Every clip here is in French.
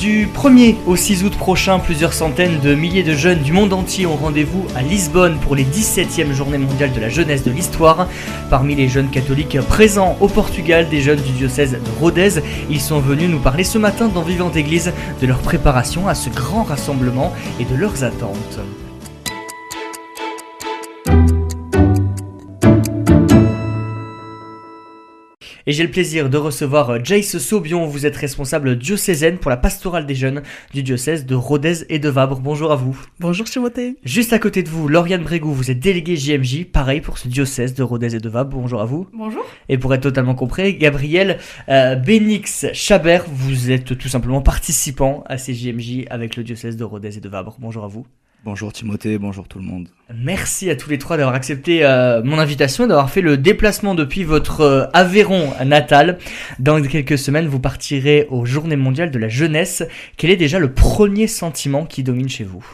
Du 1er au 6 août prochain, plusieurs centaines de milliers de jeunes du monde entier ont rendez-vous à Lisbonne pour les 17e journées mondiales de la jeunesse de l'histoire. Parmi les jeunes catholiques présents au Portugal, des jeunes du diocèse de Rodez, ils sont venus nous parler ce matin dans Vivante Église de leur préparation à ce grand rassemblement et de leurs attentes. Et j'ai le plaisir de recevoir euh, Jace Saubion. Vous êtes responsable diocésaine pour la pastorale des jeunes du diocèse de Rodez et de Vabre. Bonjour à vous. Bonjour Timothée. Juste à côté de vous, Lauriane Brégou, vous êtes déléguée JMJ, pareil pour ce diocèse de Rodez et de Vabre. Bonjour à vous. Bonjour. Et pour être totalement compris, Gabriel euh, Bénix Chabert, vous êtes tout simplement participant à ces JMJ avec le diocèse de Rodez et de Vabre. Bonjour à vous. Bonjour Timothée, bonjour tout le monde. Merci à tous les trois d'avoir accepté euh, mon invitation et d'avoir fait le déplacement depuis votre euh, Aveyron natal. Dans quelques semaines, vous partirez aux Journées mondiales de la jeunesse. Quel est déjà le premier sentiment qui domine chez vous?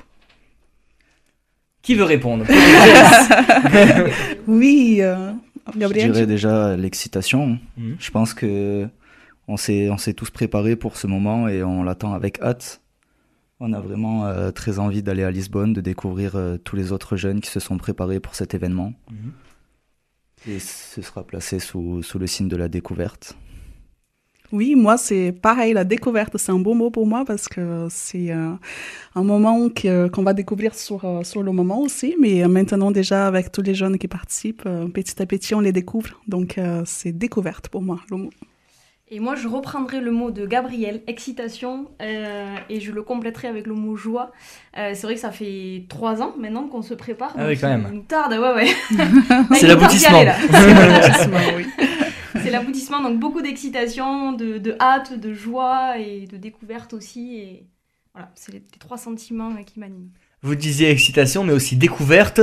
Qui veut répondre? Oui, euh, Gabriel. Je dirais déjà l'excitation. Mhm. Je pense que on s'est on s'est tous préparés pour ce moment et on l'attend avec hâte. On a vraiment euh, très envie d'aller à Lisbonne, de découvrir euh, tous les autres jeunes qui se sont préparés pour cet événement. Mhm. Et ce sera placé sous, sous le signe de la découverte. Oui, moi c'est pareil, la découverte, c'est un beau mot pour moi parce que c'est euh, un moment que- qu'on va découvrir sur, sur le moment aussi, mais maintenant déjà avec tous les jeunes qui participent, petit à petit on les découvre, donc euh, c'est découverte pour moi le mot. Et moi, je reprendrai le mot de Gabriel, excitation, euh, et je le compléterai avec le mot joie. Euh, c'est vrai que ça fait trois ans maintenant qu'on se prépare. Ah oui, quand même. nous tarde, ouais, ouais. C'est l'aboutissement. C'est l'aboutissement, donc beaucoup d'excitation, de, de hâte, de joie et de découverte aussi. Et voilà, c'est les, les trois sentiments euh, qui m'animent. Vous disiez excitation, mais aussi découverte.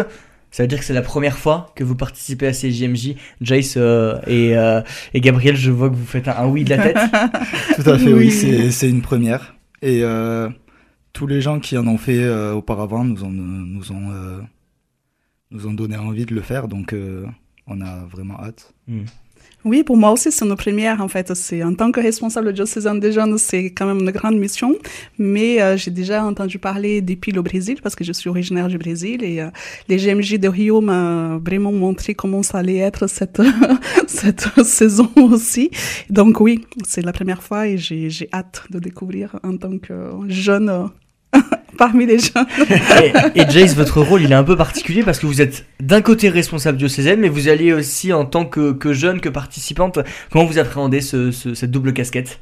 Ça veut dire que c'est la première fois que vous participez à ces JMJ. Jace euh, et, euh, et Gabriel, je vois que vous faites un, un oui de la tête. Tout à fait, oui, Oui. c'est une première. Et euh, tous les gens qui en ont fait auparavant nous ont, nous, ont, nous ont donné envie de le faire, donc on a vraiment hâte. Hmm. Oui, pour moi aussi, c'est une première, en fait. C'est, en tant que responsable diocésaine des jeunes, c'est quand même une grande mission. Mais euh, j'ai déjà entendu parler depuis le Brésil, parce que je suis originaire du Brésil. Et euh, les GMJ de Rio m'ont vraiment montré comment ça allait être cette, cette saison aussi. Donc oui, c'est la première fois et j'ai, j'ai hâte de découvrir en tant que jeune euh, parmi les jeunes. et, et Jace, votre rôle, il est un peu particulier parce que vous êtes d'un côté responsable diocésaine, mais vous alliez aussi en tant que, jeune, que participante. Comment vous appréhendez ce, ce- cette double casquette?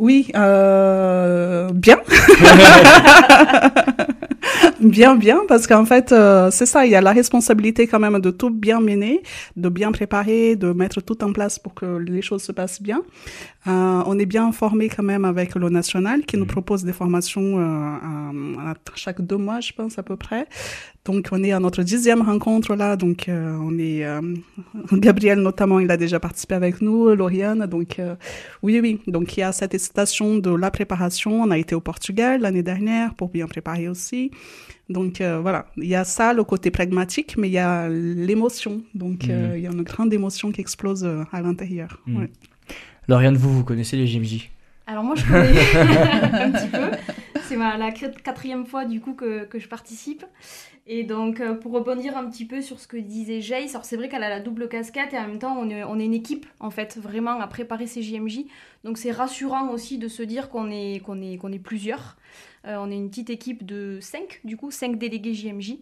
Oui, euh, bien. bien, bien, parce qu'en fait, euh, c'est ça, il y a la responsabilité quand même de tout bien mener, de bien préparer, de mettre tout en place pour que les choses se passent bien. Euh, on est bien formé quand même avec le national qui nous propose des formations à, à chaque deux mois, je pense à peu près. Donc on est à notre dixième rencontre là, donc euh, on est euh, Gabriel notamment, il a déjà participé avec nous, Lauriane, donc euh, oui oui, donc il y a cette excitation de la préparation. On a été au Portugal l'année dernière pour bien préparer aussi. Donc euh, voilà, il y a ça, le côté pragmatique, mais il y a l'émotion. Donc euh, il y a une grande émotion qui explose euh, à l'intérieur. Mhm. ouais. Lauriane, vous, vous connaissez les JMJ Alors moi je connais un petit peu. C'est la quat- quatrième fois du coup que, que je participe. Et donc euh, pour rebondir un petit peu sur ce que disait Jace, alors c'est vrai qu'elle a la double casquette et en même temps on est, on est une équipe en fait vraiment à préparer ces JMJ. Donc c'est rassurant aussi de se dire qu'on est, qu'on est, qu'on est plusieurs. Euh, on est une petite équipe de 5 du coup, 5 délégués JMJ.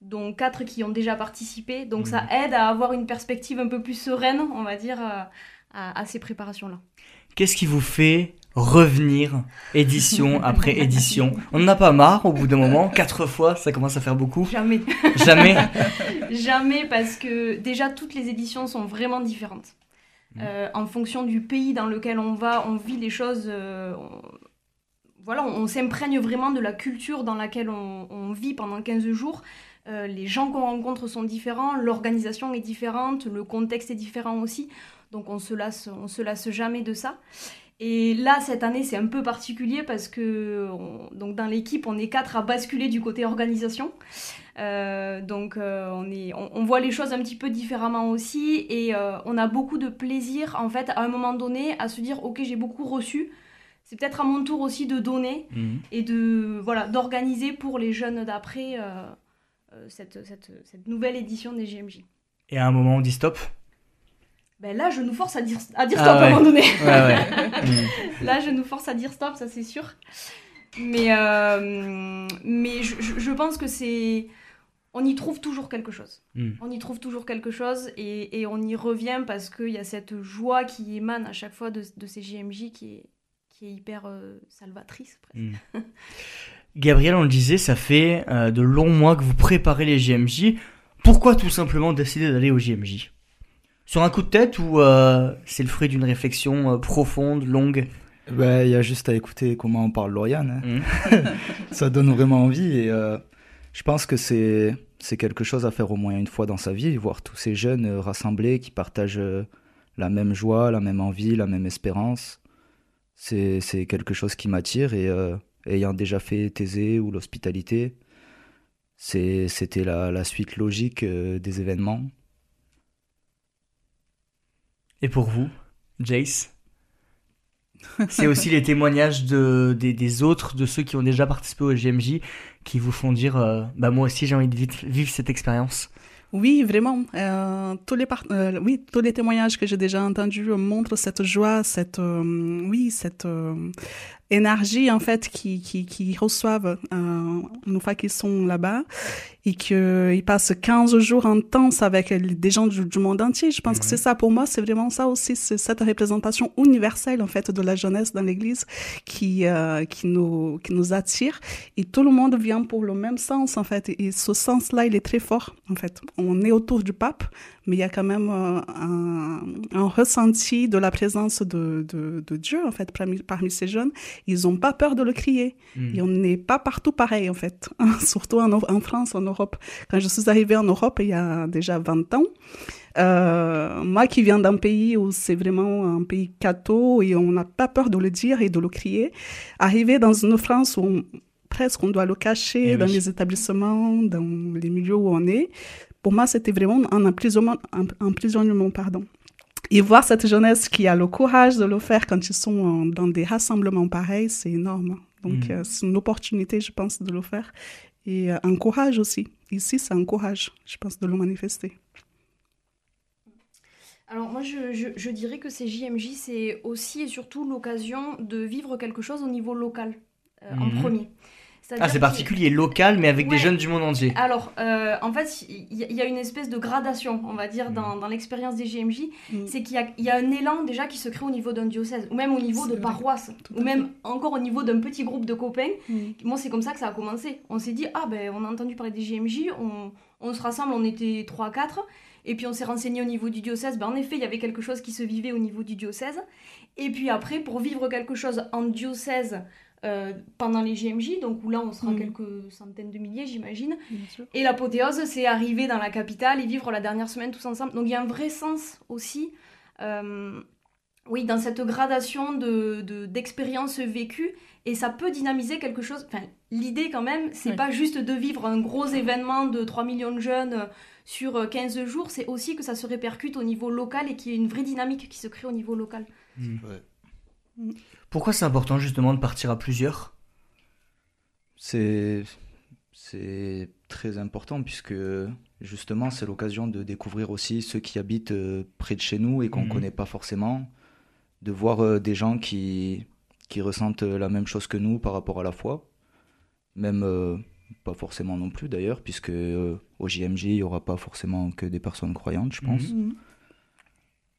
dont 4 qui ont déjà participé. Donc ça aide à avoir une perspective un peu plus sereine, on va dire, euh, à, à ces préparations-là. Qu'est-ce qui vous fait revenir édition après édition On n'en a pas marre au bout d'un moment Quatre fois, ça commence à faire beaucoup Jamais. Jamais Jamais parce que déjà toutes les éditions sont vraiment différentes. Euh, en fonction du pays dans lequel on va, on vit les choses. euh, on- Voilà, on, on s'imprègne vraiment de la culture dans laquelle on, on vit pendant 15 jours. Euh, les gens qu'on rencontre sont différents, l'organisation est différente, le contexte est différent aussi. Donc on se lasse, on se lasse jamais de ça. Et là, cette année, c'est un peu particulier parce que donc dans l'équipe, on est quatre à basculer du côté organisation. Euh, donc euh, on, est, on, voit les choses un petit peu différemment aussi et euh, on a beaucoup de plaisir en fait à un moment donné à se dire ok j'ai beaucoup reçu. C'est peut-être à mon tour aussi de donner mhm. et de voilà d'organiser pour les jeunes d'après cette, cette, cette nouvelle édition des GMJ. Et à un moment on dit stop? Ben là, je nous force à dire, à dire ah stop à un moment donné. là, je nous force à dire stop, ça c'est sûr. Mais, euh, mais je, je, pense que c'est. On y trouve toujours quelque chose. Hmm. On y trouve toujours quelque chose et, et on y revient parce qu'il y a cette joie qui émane à chaque fois de, de ces JMJ qui est, qui est hyper euh, salvatrice. Presque. Hmm. Gabriel, on le disait, ça fait euh, de longs mois que vous préparez les JMJ. Pourquoi tout simplement décider d'aller au JMJ sur un coup de tête ou euh, c'est le fruit d'une réflexion euh, profonde, longue? Ben, Il y a juste à écouter comment on parle Lauriane. Hein. Mmh. Ça donne vraiment envie et euh, je pense que c'est, c'est quelque chose à faire au moins une fois dans sa vie, voir tous ces jeunes rassemblés qui partagent la même joie, la même envie, la même espérance. C'est, c'est quelque chose qui m'attire et ayant déjà fait Thésée ou l'hospitalité, c'est, c'était la, la suite logique des événements. Et pour vous, Jace C'est aussi les témoignages de, des, autres, de ceux qui ont déjà participé au GMJ, qui vous font dire euh, bah moi aussi j'ai envie de vivre cette expérience. Oui, vraiment. Euh, tous les euh, oui, tous les témoignages que j'ai déjà entendus montrent cette joie, cette oui, cette énergie en fait qui qui, qui reçoivent une fois qu'ils sont là-bas et qu'ils passent 15 jours intenses avec des gens du, monde entier. Je pense que c'est ça pour moi, c'est vraiment ça aussi, c'est cette représentation universelle en fait de la jeunesse dans l'Église qui euh, qui nous qui nous attire et tout le monde vient pour le même sens en fait et ce sens-là il est très fort en fait. On est autour du pape, mais il y a quand même euh, un, un, ressenti de la présence de, de, de, Dieu, en fait, parmi, parmi ces jeunes. Ils n'ont pas peur de le crier. Hmm. Et on n'est pas partout pareil, en fait, surtout en, en, France, en Europe. Quand je suis arrivée en Europe, il y a déjà 20 ans, euh, moi qui viens d'un pays où c'est vraiment un pays catho et on n'a pas peur de le dire et de le crier, arriver dans une France où presque on doit le cacher eh dans les établissements, dans les milieux où on est, pour moi, c'était vraiment un emprisonnement, un, emprisonnement pardon. Et voir cette jeunesse qui a le courage de le faire quand ils sont dans des rassemblements pareils, c'est énorme. Donc, mm. euh, c'est une opportunité, je pense, de le faire. Et euh, un courage aussi. Ici, c'est un courage, je pense, de le manifester. Alors moi, je, je, dirais que ces JMJ, c'est aussi et surtout l'occasion de vivre quelque chose au niveau local, euh, en mm-hmm. premier. Ah, c'est particulier, local, mais avec des jeunes du monde entier. Alors, euh, en fait, il y, a une espèce de gradation, on va dire, dans, mm. l'expérience des GMJ. Mm. C'est qu'il y, a un élan déjà qui se crée au niveau d'un diocèse, ou même au niveau de paroisse, ou même encore au niveau d'un petit groupe de copains. Mm. Moi, c'est comme ça que ça a commencé. On s'est dit, ah ben, on a entendu parler des GMJ, on, on se rassemble, on était 3-4. Et puis on s'est renseigné au niveau du diocèse. Ben, en effet, il y avait quelque chose qui se vivait au niveau du diocèse. Et puis après, pour vivre quelque chose en diocèse, euh, pendant les GMJ, donc où là on sera mm. quelques centaines de milliers, j'imagine. Et l'apothéose, c'est arriver dans la capitale et vivre la dernière semaine tous ensemble. Donc il y a un vrai sens aussi, euh, oui, dans cette gradation d'expériences de, vécues, et ça peut dynamiser quelque chose. Enfin, l'idée quand même, c'est pas juste de vivre un gros événement de 3 millions de jeunes sur 15 jours, c'est aussi que ça se répercute au niveau local et qu'il y ait une vraie dynamique qui se crée au niveau local. Mm. Mm. Pourquoi c'est important justement de partir à plusieurs? C'est c'est très important puisque justement c'est l'occasion de découvrir aussi ceux qui habitent euh, près de chez nous et qu'on ne mhm. connaît pas forcément, de voir euh, des gens qui, qui ressentent la même chose que nous par rapport à la foi, même euh, pas forcément non plus d'ailleurs, puisque au JMJ il n'y aura pas forcément que des personnes croyantes, je pense. Mhm.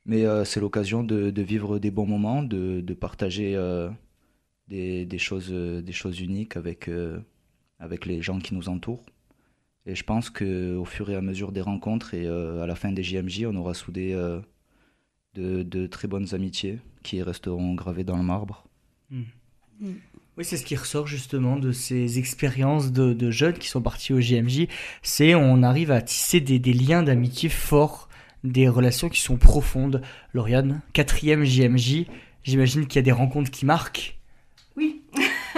Mais euh, c'est l'occasion de, de, vivre des bons moments, de, de partager euh, des, des, choses, euh, des choses uniques avec, avec les gens qui nous entourent. Et je pense qu'au fur et à mesure des rencontres et à la fin des JMJ, on aura soudé de, de, très bonnes amitiés qui resteront gravées dans le marbre. Hmm. Hmm. Oui, c'est ce qui ressort justement de ces expériences de, de jeunes qui sont partis au JMJ. C'est on arrive à tisser des, des liens d'amitié forts des relations qui sont profondes. Lauriane, quatrième JMJ, J'imagine qu'il y a des rencontres qui marquent. Oui.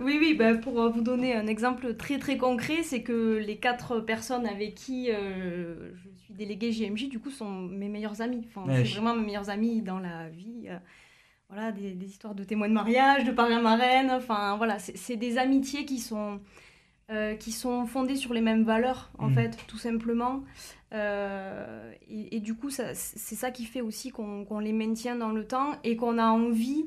oui, oui, bah, pour vous donner un exemple très très concret, c'est que les quatre personnes avec qui euh, je suis déléguée JMJ, du coup, sont mes meilleurs amis. Enfin, c'est vraiment mes meilleurs amis dans la vie. Euh, voilà, des, histoires de témoins de mariage, de parrain-marraine. Enfin, voilà, c'est des amitiés qui sont, qui sont fondées sur les mêmes valeurs, en mm. fait, tout simplement. Et, du coup, c'est ça qui fait aussi qu'on les maintient dans le temps et qu'on a envie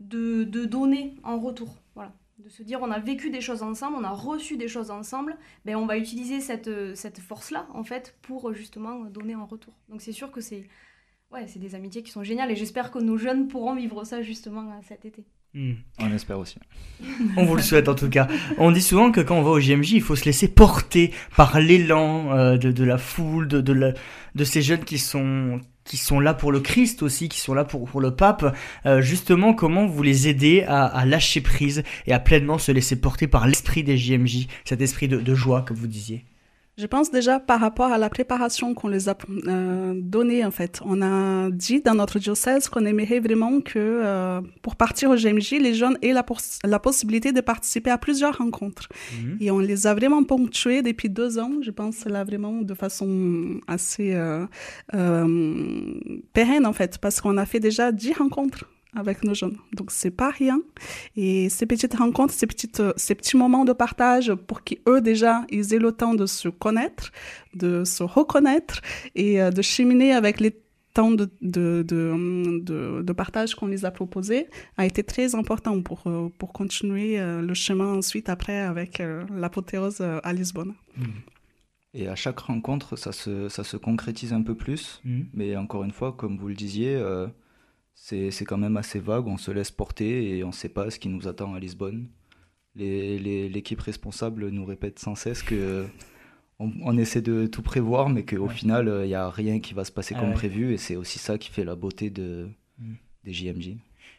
de, donner en retour. Voilà. De se dire, on a vécu des choses ensemble, on a reçu des choses ensemble, ben on va utiliser cette, cette force-là, en fait, pour justement donner en retour. Donc c'est sûr que c'est ouais, c'est des amitiés qui sont géniales et j'espère que nos jeunes pourront vivre ça justement cet été. Hmm. On espère aussi. on vous le souhaite en tout cas. On dit souvent que quand on va au JMJ, il faut se laisser porter par l'élan euh, de, de, la foule, de, de, de ces jeunes qui sont qui sont là pour le Christ aussi, qui sont là pour, pour le pape, euh, justement comment vous les aidez à, à, lâcher prise et à pleinement se laisser porter par l'esprit des JMJ, cet esprit de, de joie que vous disiez? Je pense déjà par rapport à la préparation qu'on les a euh, donnée en fait. On a dit dans notre diocèse qu'on aimerait vraiment que euh, pour partir au GMJ, les jeunes aient la, la possibilité de participer à plusieurs rencontres. Mhm. Et on les a vraiment ponctués depuis deux ans. Je pense là vraiment de façon assez euh, euh, pérenne en fait, parce qu'on a fait déjà dix rencontres avec nos jeunes. Donc c'est pas rien. Et ces petites rencontres, ces, petites, ces petits moments de partage pour qu'eux déjà, ils aient le temps de se connaître, de se reconnaître et euh, de cheminer avec les temps de, de, de, de, partage qu'on les a proposés a été très important pour, euh, pour continuer euh, le chemin ensuite après avec l'apothéose à Lisbonne. Mmh. Et à chaque rencontre, ça se, ça se concrétise un peu plus. Mmh. Mais encore une fois, comme vous le disiez, c'est quand même assez vague, on se laisse porter et on ne sait pas ce qui nous attend à Lisbonne. L'équipe les, responsable nous répète sans cesse que on, essaie de tout prévoir, mais qu'au final, il n'y a rien qui va se passer comme prévu, et c'est aussi ça qui fait la beauté de, mm. des JMJ.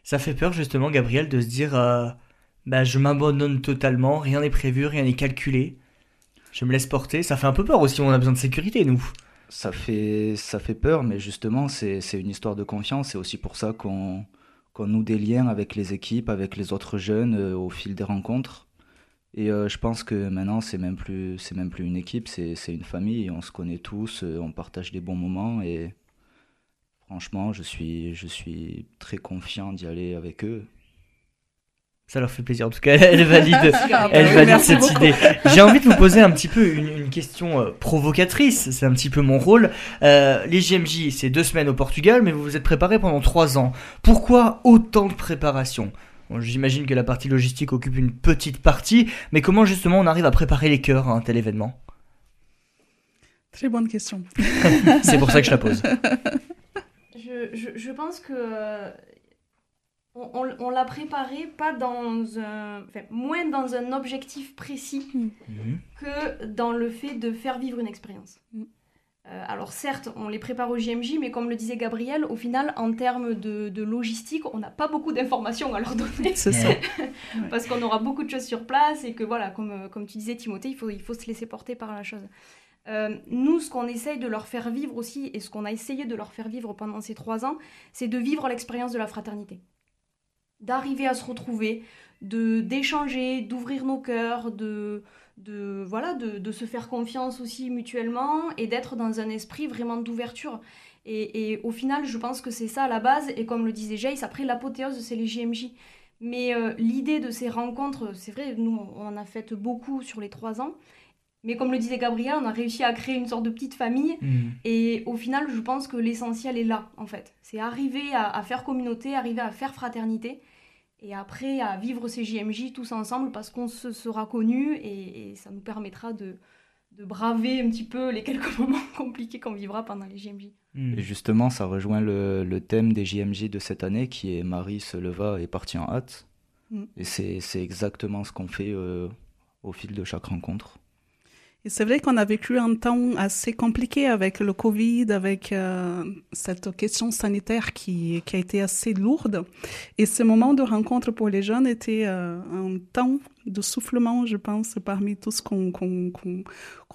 Ça fait peur justement, Gabriel, de se dire euh, bah, je m'abandonne totalement, rien n'est prévu, rien n'est calculé. Je me laisse porter. Ça fait un peu peur aussi, on a besoin de sécurité, nous ça fait, ça fait peur, mais justement, c'est une histoire de confiance. C'est aussi pour ça qu'on noue des liens avec les équipes, avec les autres jeunes euh, au fil des rencontres. Et euh, je pense que maintenant, c'est même plus, c'est même plus une équipe, c'est une famille. On se connaît tous, euh, on partage des bons moments. Et franchement, je suis, je suis très confiant d'y aller avec eux. Ça leur fait plaisir. En tout cas, elle valide, elle valide cette idée. J'ai envie de vous poser un petit peu une, question euh, provocatrice. C'est un petit peu mon rôle. Euh, les JMJ, c'est deux semaines au Portugal, mais vous vous êtes préparé pendant trois ans. Pourquoi autant de préparation? J'imagine que la partie logistique occupe une petite partie, mais comment justement on arrive à préparer les cœurs à un tel événement? Très bonne question. c'est pour ça que je la pose. Je, je pense que on, l'a préparé pas dans un, enfin, moins dans un objectif précis mm. mhm. que dans le fait de faire vivre une expérience. Mm. Euh, alors certes, on les prépare au JMJ, mais comme le disait Gabriel, au final, en termes de, logistique, on n'a pas beaucoup d'informations à leur donner. C'est ça. Parce qu'on aura beaucoup de choses sur place et que voilà, comme, comme tu disais Timothée, il faut, il faut se laisser porter par la chose. Euh, nous, ce qu'on essaye de leur faire vivre aussi, et ce qu'on a essayé de leur faire vivre pendant ces trois ans, c'est de vivre l'expérience de la fraternité d'arriver à se retrouver, de d'échanger, d'ouvrir nos cœurs, de, de voilà, de, se faire confiance aussi mutuellement et d'être dans un esprit vraiment d'ouverture. Et, au final, je pense que c'est ça la base. Et comme le disait Jace, après l'apothéose, c'est les JMJ. Mais euh, l'idée de ces rencontres, c'est vrai, nous, on en a fait beaucoup sur les trois ans. Mais comme le disait Gabriel, on a réussi à créer une sorte de petite famille. Mm. Et au final, je pense que l'essentiel est là, en fait. C'est arriver à, faire communauté, arriver à faire fraternité et après à vivre ces JMJ tous ensemble parce qu'on se sera connus et, ça nous permettra de, de, braver un petit peu les quelques moments compliqués qu'on vivra pendant les JMJ. Hmm. Et justement, ça rejoint le, le, thème des JMJ de cette année qui est Marie se leva et partit en hâte. Hmm. Et c'est exactement ce qu'on fait euh, au fil de chaque rencontre. Et c'est vrai qu'on a vécu un temps assez compliqué avec le Covid, avec euh, cette question sanitaire qui, qui, a été assez lourde. Et ce moment de rencontre pour les jeunes était euh, un temps de soufflement, je pense, parmi tout ce qu'on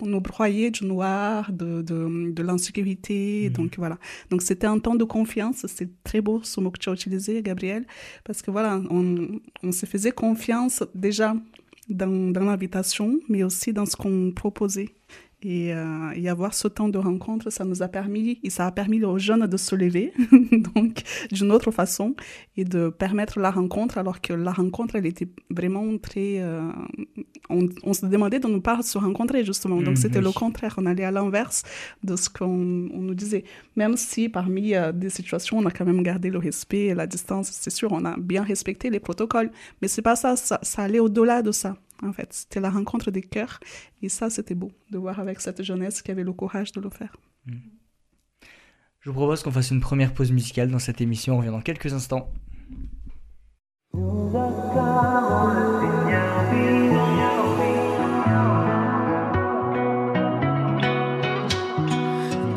nous broyait du noir, de, de, de l'insécurité. Mmh. Donc voilà. Donc c'était un temps de confiance. C'est très beau ce mot que tu as utilisé, Gabriel, parce que voilà, on, on se faisait confiance déjà dans, dans l'invitation, mais aussi dans ce qu'on proposait. Et, euh, et, avoir ce temps de rencontre, ça nous a permis, et ça a permis aux jeunes de se lever, donc d'une autre façon, et de permettre la rencontre, alors que la rencontre, elle était vraiment très... Euh, on, on, se demandait de ne pas se rencontrer, justement. Donc, mmh, c'était oui. le contraire. On allait à l'inverse de ce qu'on nous disait. Même si, parmi euh, des situations, on a quand même gardé le respect et la distance, c'est sûr, on a bien respecté les protocoles. Mais c'est pas ça, ça, ça allait au-delà de ça en fait. C'était la rencontre des cœurs. Et ça, c'était beau de voir avec cette jeunesse qui avait le courage de le faire. Mmh. Je vous propose qu'on fasse une première pause musicale dans cette émission. On revient dans quelques instants.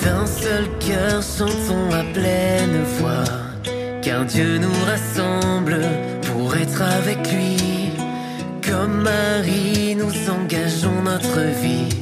D'un seul cœur, chantons à pleine voix, car Dieu nous rassemble pour être avec lui. Marie, nous engageons notre vie.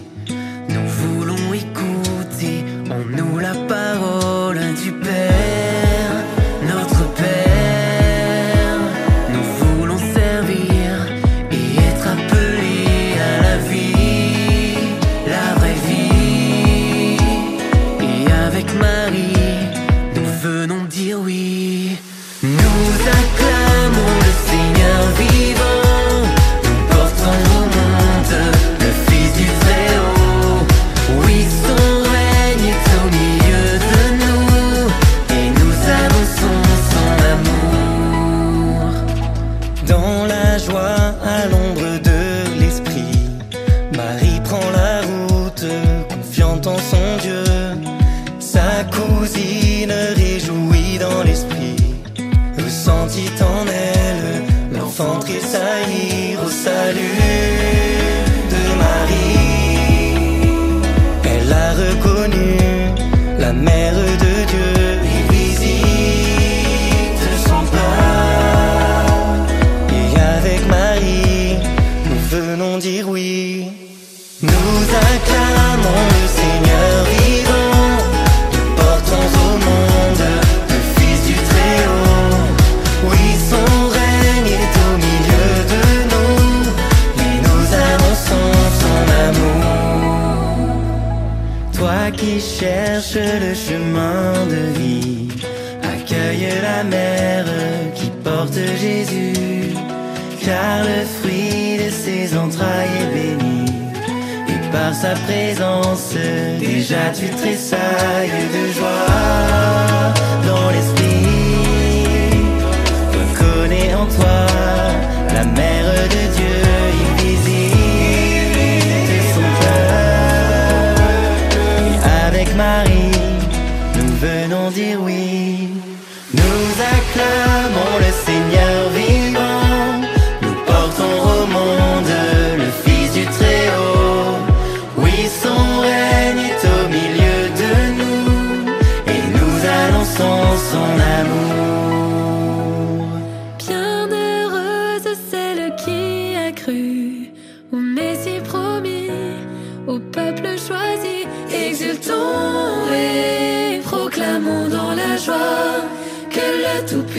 Porte Jésus, car le fruit de ses entrailles est béni. Et par sa présence, déjà tu tressailles de joie dans l'esprit. Reconnais en toi la mère de Dieu, Marie, nous venons dire oui.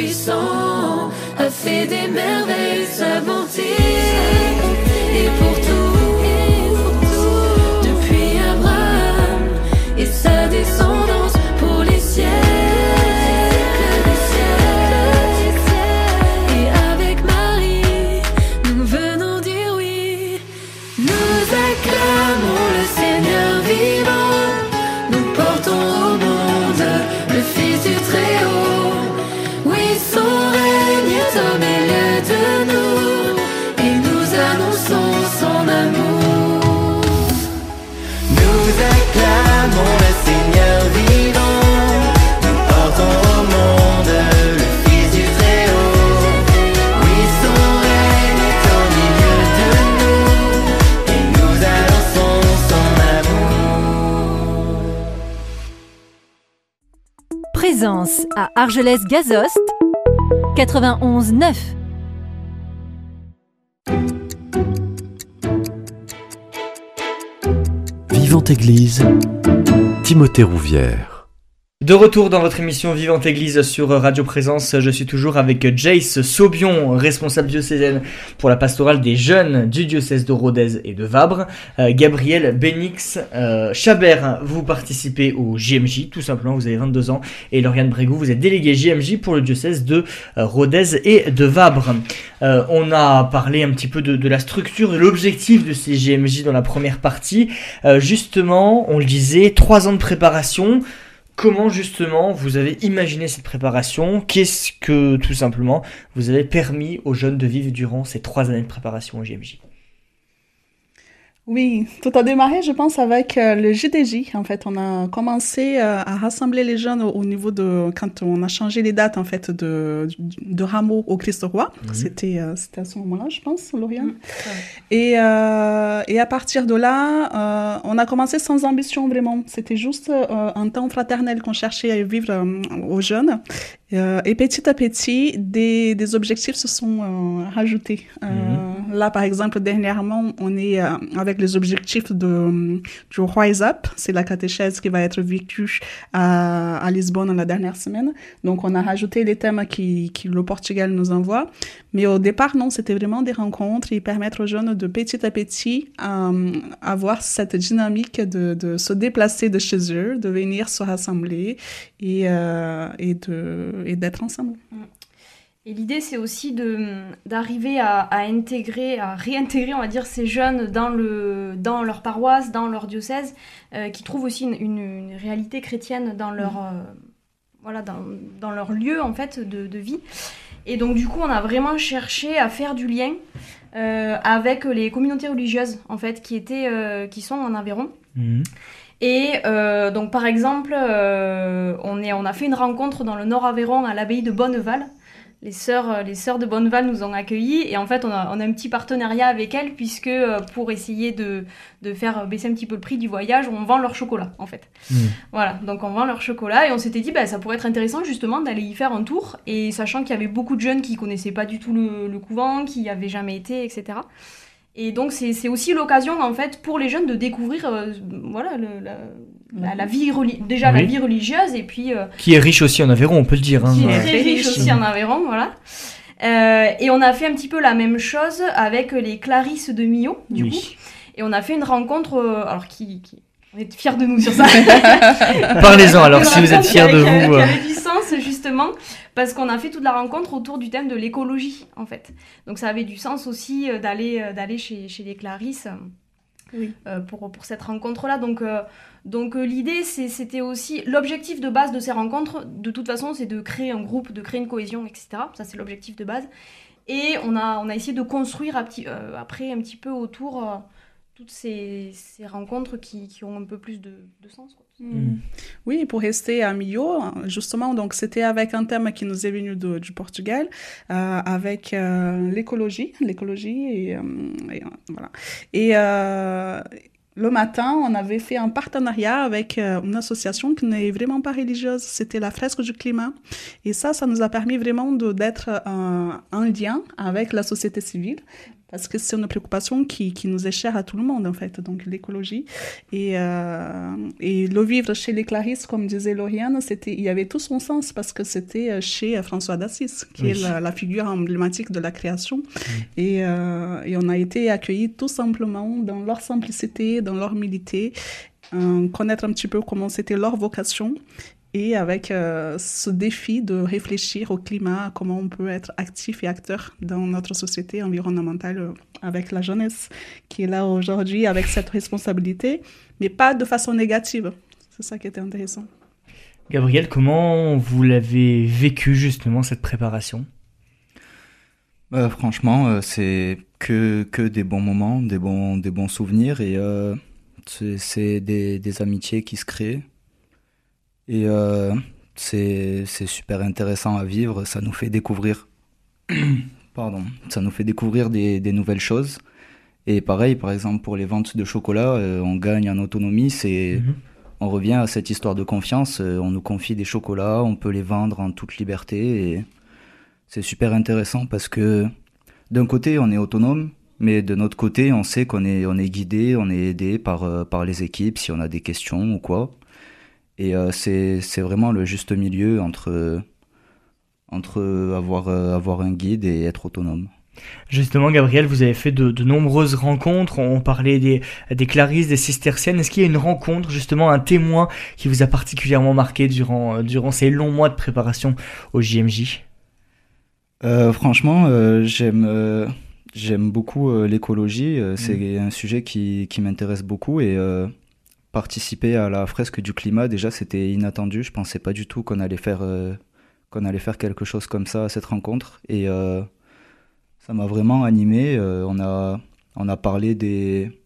Tout-Puissant a fait des merveilles sa À Argelès-Gazost, 91 9. Vivante Église, Timothée Rouvière. De retour dans votre émission Vivante Église sur Radio Présence, je suis toujours avec Jace Saubion, responsable diocésaine pour la pastorale des jeunes du diocèse de Rodez et de Vabre. Euh, Gabriel Benix euh, Chabert, vous participez au JMJ, tout simplement, vous avez 22 ans. Et Lauriane Brégou, vous êtes délégué JMJ pour le diocèse de euh, Rodez et de Vabre. On a parlé un petit peu de, la structure, de l'objectif de ces JMJ dans la première partie. Justement, on le disait, trois ans de préparation. Comment justement vous avez imaginé cette préparation? Qu'est-ce que tout simplement vous avez permis aux jeunes de vivre durant ces trois années de préparation au JMJ Oui, tout a démarré, je pense, avec euh, le JDJ. En fait, on a commencé euh, à rassembler les jeunes au, au niveau de quand on a changé les dates en fait de de Rameau au Christ roi. C'était euh, c'était à ce moment-là, je pense, Lauriane. Et euh, et à partir de là, euh, on a commencé sans ambition vraiment. C'était juste euh, un temps fraternel qu'on cherchait à vivre euh, aux jeunes. Et petit à petit, des, des objectifs se sont euh, rajoutés. Euh, Là, par exemple, dernièrement, on est euh, avec les objectifs de, du Rise Up. C'est la catéchèse qui va être vécue à, à Lisbonne la dernière semaine. Donc, on a rajouté les thèmes qui, le Portugal nous envoie. Mais au départ, non, c'était vraiment des rencontres et permettre aux jeunes de petit à petit euh, avoir cette dynamique de, se déplacer de chez eux, de venir se rassembler et, euh, et d'être ensemble. Et l'idée, c'est aussi de d'arriver à, à intégrer, à réintégrer, on va dire, ces jeunes dans, le, dans leur paroisse, dans leur diocèse, euh, qui trouvent aussi une, une- une réalité chrétienne dans leur, euh, voilà, dans, dans leur lieu, en fait, de, de vie. Et donc, du coup, on a vraiment cherché à faire du lien euh, avec les communautés religieuses, en fait, qui, étaient, qui sont en Aveyron. Et euh, donc, par exemple, on, est, on a fait une rencontre dans le Nord Aveyron à l'abbaye de Bonneval. Les sœurs, euh, les sœurs de Bonneval nous ont accueillis et en fait, on a, on a un petit partenariat avec elles puisque euh, pour essayer de, de faire baisser un petit peu le prix du voyage, on vend leur chocolat en fait. Voilà, donc on vend leur chocolat et on s'était dit bah, ça pourrait être intéressant justement d'aller y faire un tour et sachant qu'il y avait beaucoup de jeunes qui connaissaient pas du tout le, le couvent, qui y avaient jamais été, etc. Et donc c'est c'est aussi l'occasion en fait pour les jeunes de découvrir euh, voilà le- la, la, la vie déjà la vie religieuse et puis euh, Qui est riche aussi en Aveyron, on peut le dire. hein. qui est très riche aussi en Aveyron, voilà. Euh, et on a fait un petit peu la même chose avec les Clarisses de Millau, du Oui. coup. Et on a fait une rencontre, euh, alors qui, qui- on est fiers de nous sur ça. Parlez-en alors, si vous êtes rencontre fiers de vous. Qui avait du sens justement, parce qu'on a fait toute la rencontre autour du thème de l'écologie, en fait. Donc ça avait du sens aussi d'aller d'aller chez, chez les Clarisses Oui. pour, pour cette rencontre-là. Donc, euh, donc euh, l'idée, c'était aussi l'objectif de base de ces rencontres. De toute façon, c'est de créer un groupe, de créer une cohésion, etc. Ça, c'est l'objectif de base. Et on a, on a essayé de construire euh, après un petit peu autour euh, toutes ces, ces rencontres qui, ont un peu plus de, sens. quoi. Mm. Oui, pour rester à Millau, justement, donc c'était avec un thème qui nous est venu du Portugal, euh, avec l'écologie, l'écologie et, voilà. Et le matin, on avait fait un partenariat avec euh, une association qui n'est vraiment pas religieuse, c'était la Fresque du climat. Et ça, ça nous a permis vraiment d'être euh, en lien avec la société civile. Parce que c'est une préoccupation qui, qui nous est chère à tout le monde, en fait, donc l'écologie. Et, euh, et le vivre chez les Clarisses, comme disait Lauriane, c'était, il y avait tout son sens parce que c'était euh, chez euh, François d'Assise, qui Oui. est la, la figure emblématique de la création. Et, euh, et on a été accueillis tout simplement dans leur simplicité, dans leur humilité, euh, connaître un petit peu comment c'était leur vocation. Et avec euh, ce défi de réfléchir au climat, comment on peut être actif et acteur dans notre société environnementale euh, avec la jeunesse qui est là aujourd'hui avec cette responsabilité, mais pas de façon négative. C'est ça qui était intéressant. Gabriel, comment vous l'avez vécu justement cette préparation? Euh, franchement, euh, c'est que, que des bons moments, des bons, des bons souvenirs et euh, c'est c'est des, des amitiés qui se créent. Et euh, c'est super intéressant à vivre, ça nous fait découvrir, pardon, ça nous fait découvrir des, des nouvelles choses. Et pareil, par exemple, pour les ventes de chocolat, euh, on gagne en autonomie, c'est Mhm. on revient à cette histoire de confiance. Euh, on nous confie des chocolats, on peut les vendre en toute liberté et c'est super intéressant parce que d'un côté, on est autonome, mais de notre côté, on sait qu'on est, on est guidé, on est aidé par, euh, par les équipes si on a des questions ou quoi. Et euh, c'est vraiment le juste milieu entre, entre avoir, euh, avoir un guide et être autonome. Justement, Gabriel, vous avez fait de, de nombreuses rencontres. On parlait des, des Clarisses, des Cisterciennes. Est-ce qu'il y a une rencontre, justement, un témoin qui vous a particulièrement marqué durant, euh, durant ces longs mois de préparation au JMJ Euh, franchement, euh, j'aime euh, j'aime beaucoup l'écologie. C'est un sujet qui, qui m'intéresse beaucoup et participer à la fresque du climat, déjà, c'était inattendu. Je pensais pas du tout qu'on allait faire euh, qu'on allait faire quelque chose comme ça à cette rencontre et euh, ça m'a vraiment animé. Euh, on a on a parlé des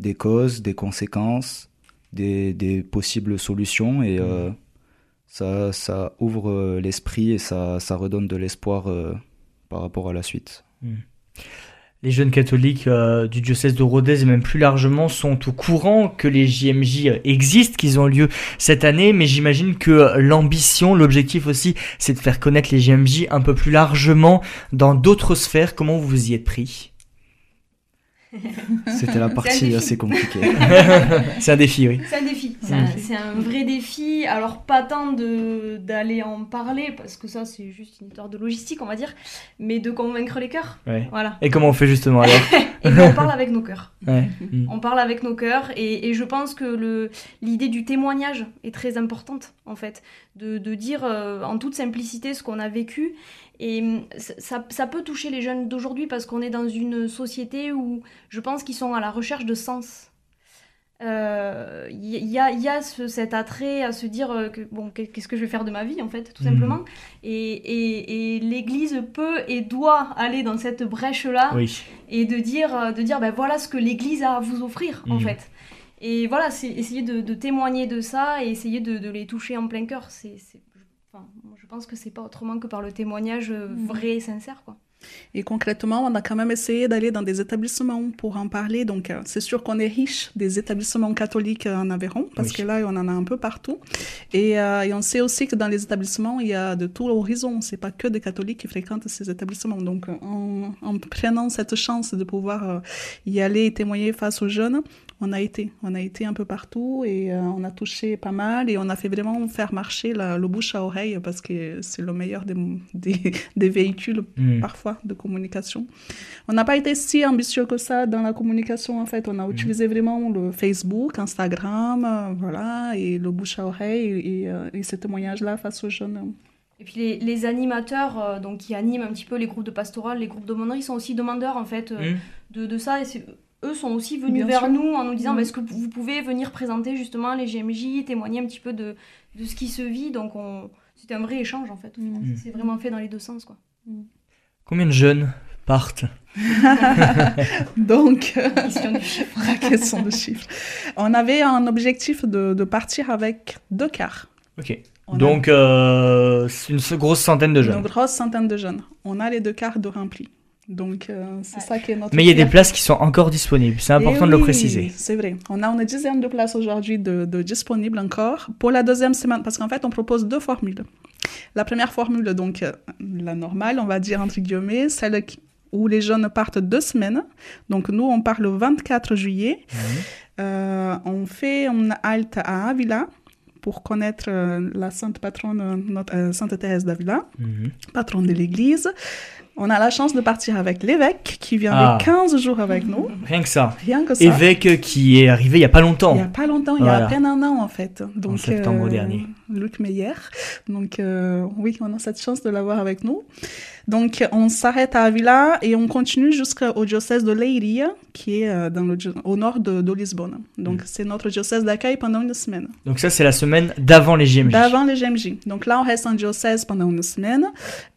des causes, des conséquences, des, des possibles solutions et ça, ça ouvre l'esprit et ça, ça redonne de l'espoir par rapport à la suite. Les jeunes catholiques euh, du diocèse de Rodez et même plus largement sont au courant que les JMJ existent, qu'ils ont lieu cette année, mais j'imagine que l'ambition, l'objectif aussi, c'est de faire connaître les JMJ un peu plus largement dans d'autres sphères. Comment vous vous y êtes pris? C'était la partie assez compliquée. C'est un défi, oui. C'est un défi, c'est un, c'est un vrai défi. Alors, pas tant de- d'aller en parler, parce que ça, c'est juste une histoire de logistique, on va dire, mais de convaincre les cœurs. Ouais. Voilà. Et comment on fait justement alors Et bien, on parle avec nos cœurs. Ouais. Mm. On parle avec nos cœurs, et, et je pense que le- l'idée du témoignage est très importante, en fait. De, de dire euh, en toute simplicité ce qu'on a vécu. Et hum, ça, peut toucher les jeunes d'aujourd'hui parce qu'on est dans une société où je pense qu'ils sont à la recherche de sens. Euh, Il y, a, il y a ce- cet attrait à se dire euh, que bon, qu'est- qu'est-ce que je vais faire de ma vie en fait, tout Mhm. simplement. Et, et- et l'Église peut et doit aller dans cette brèche-là Oui. et de dire, euh, de dire ben voilà ce que l'Église a à vous offrir en Mhm. fait. Et voilà, c'est essayer de, de témoigner de ça et essayer de, de les toucher en plein cœur. C'est, enfin, moi, je pense que c'est pas autrement que par le témoignage euh, vrai et sincère quoi. Et concrètement, on a quand même essayé d'aller dans des établissements pour en parler. Donc, euh, c'est sûr qu'on est riche des établissements catholiques euh, en Aveyron, parce Oui. que là, on en a un peu partout. Et, euh, et on sait aussi que dans les établissements, il y a de tout horizon. C'est pas que des catholiques qui fréquentent ces établissements. Donc, en, en prenant cette chance de pouvoir euh, y aller et témoigner face aux jeunes, on a été. On a été un peu partout et euh, on a touché pas mal et on a fait vraiment faire marcher la- le bouche à oreille parce que c'est le meilleur des, des, des véhicules Mm. parfois de communication. On n'a pas été si ambitieux que ça dans la communication en fait. On a utilisé vraiment le Facebook, Instagram, euh, voilà, et le bouche à oreille et, et, euh, et ce témoignage-là face aux jeunes. Et puis les, les animateurs euh, donc, qui animent un petit peu les groupes de pastoral, les groupes de monnerie, sont aussi demandeurs en fait euh, Mm. de, de ça. Et c'est- eux sont aussi venus Bien vers sûr. nous en nous disant Mm. bah, est-ce que vous pouvez venir présenter justement les GMJ, témoigner un petit peu de, de ce qui se vit? Donc on... c'était un vrai échange en fait. Mm. C'est vraiment fait dans les deux sens quoi. Combien de jeunes partent? Donc, euh, Question du chiffre. la question de chiffres. On avait un objectif de, de partir avec deux quarts. Ok. On a Donc, euh, c'est une grosse centaine de une jeunes. grosse centaine de jeunes. On a les deux quarts de remplis. Donc, euh, c'est Ouais. ça qui est notre Mais il y a des places qui sont encore disponibles. C'est important Eh de le oui, préciser. C'est vrai. On a une dizaine de places aujourd'hui de, de disponibles encore pour la deuxième semaine, parce qu'en fait, on propose deux formules. La première formule, donc euh, la normale, on va dire entre guillemets, celle qui- où les jeunes partent deux semaines. Donc nous, on part le 24 juillet. Mhm. Euh, on fait une halte à Avila pour connaître euh, la sainte patronne, notre, euh, Sainte Thérèse d'Avila Mhm. patronne de l'Église. On a la chance de partir avec l'évêque qui vient Ah. les 15 jours avec nous. Rien que ça. Rien que ça. Évêque qui est arrivé il y a pas longtemps. Il n'y a pas longtemps, il y a à peine un an en fait. Donc, septembre dernier. Luc Meyer. Donc euh, oui, on a cette chance de l'avoir avec nous. Donc on s'arrête à Avila et on continue jusqu'au diocèse de Leiria, qui est euh, dans le, au nord de, de Lisbonne. Donc c'est notre diocèse d'accueil pendant une semaine. Donc ça, c'est la semaine d'avant les JMJ. D'avant les GMJ. Donc là, on reste en diocèse pendant une semaine.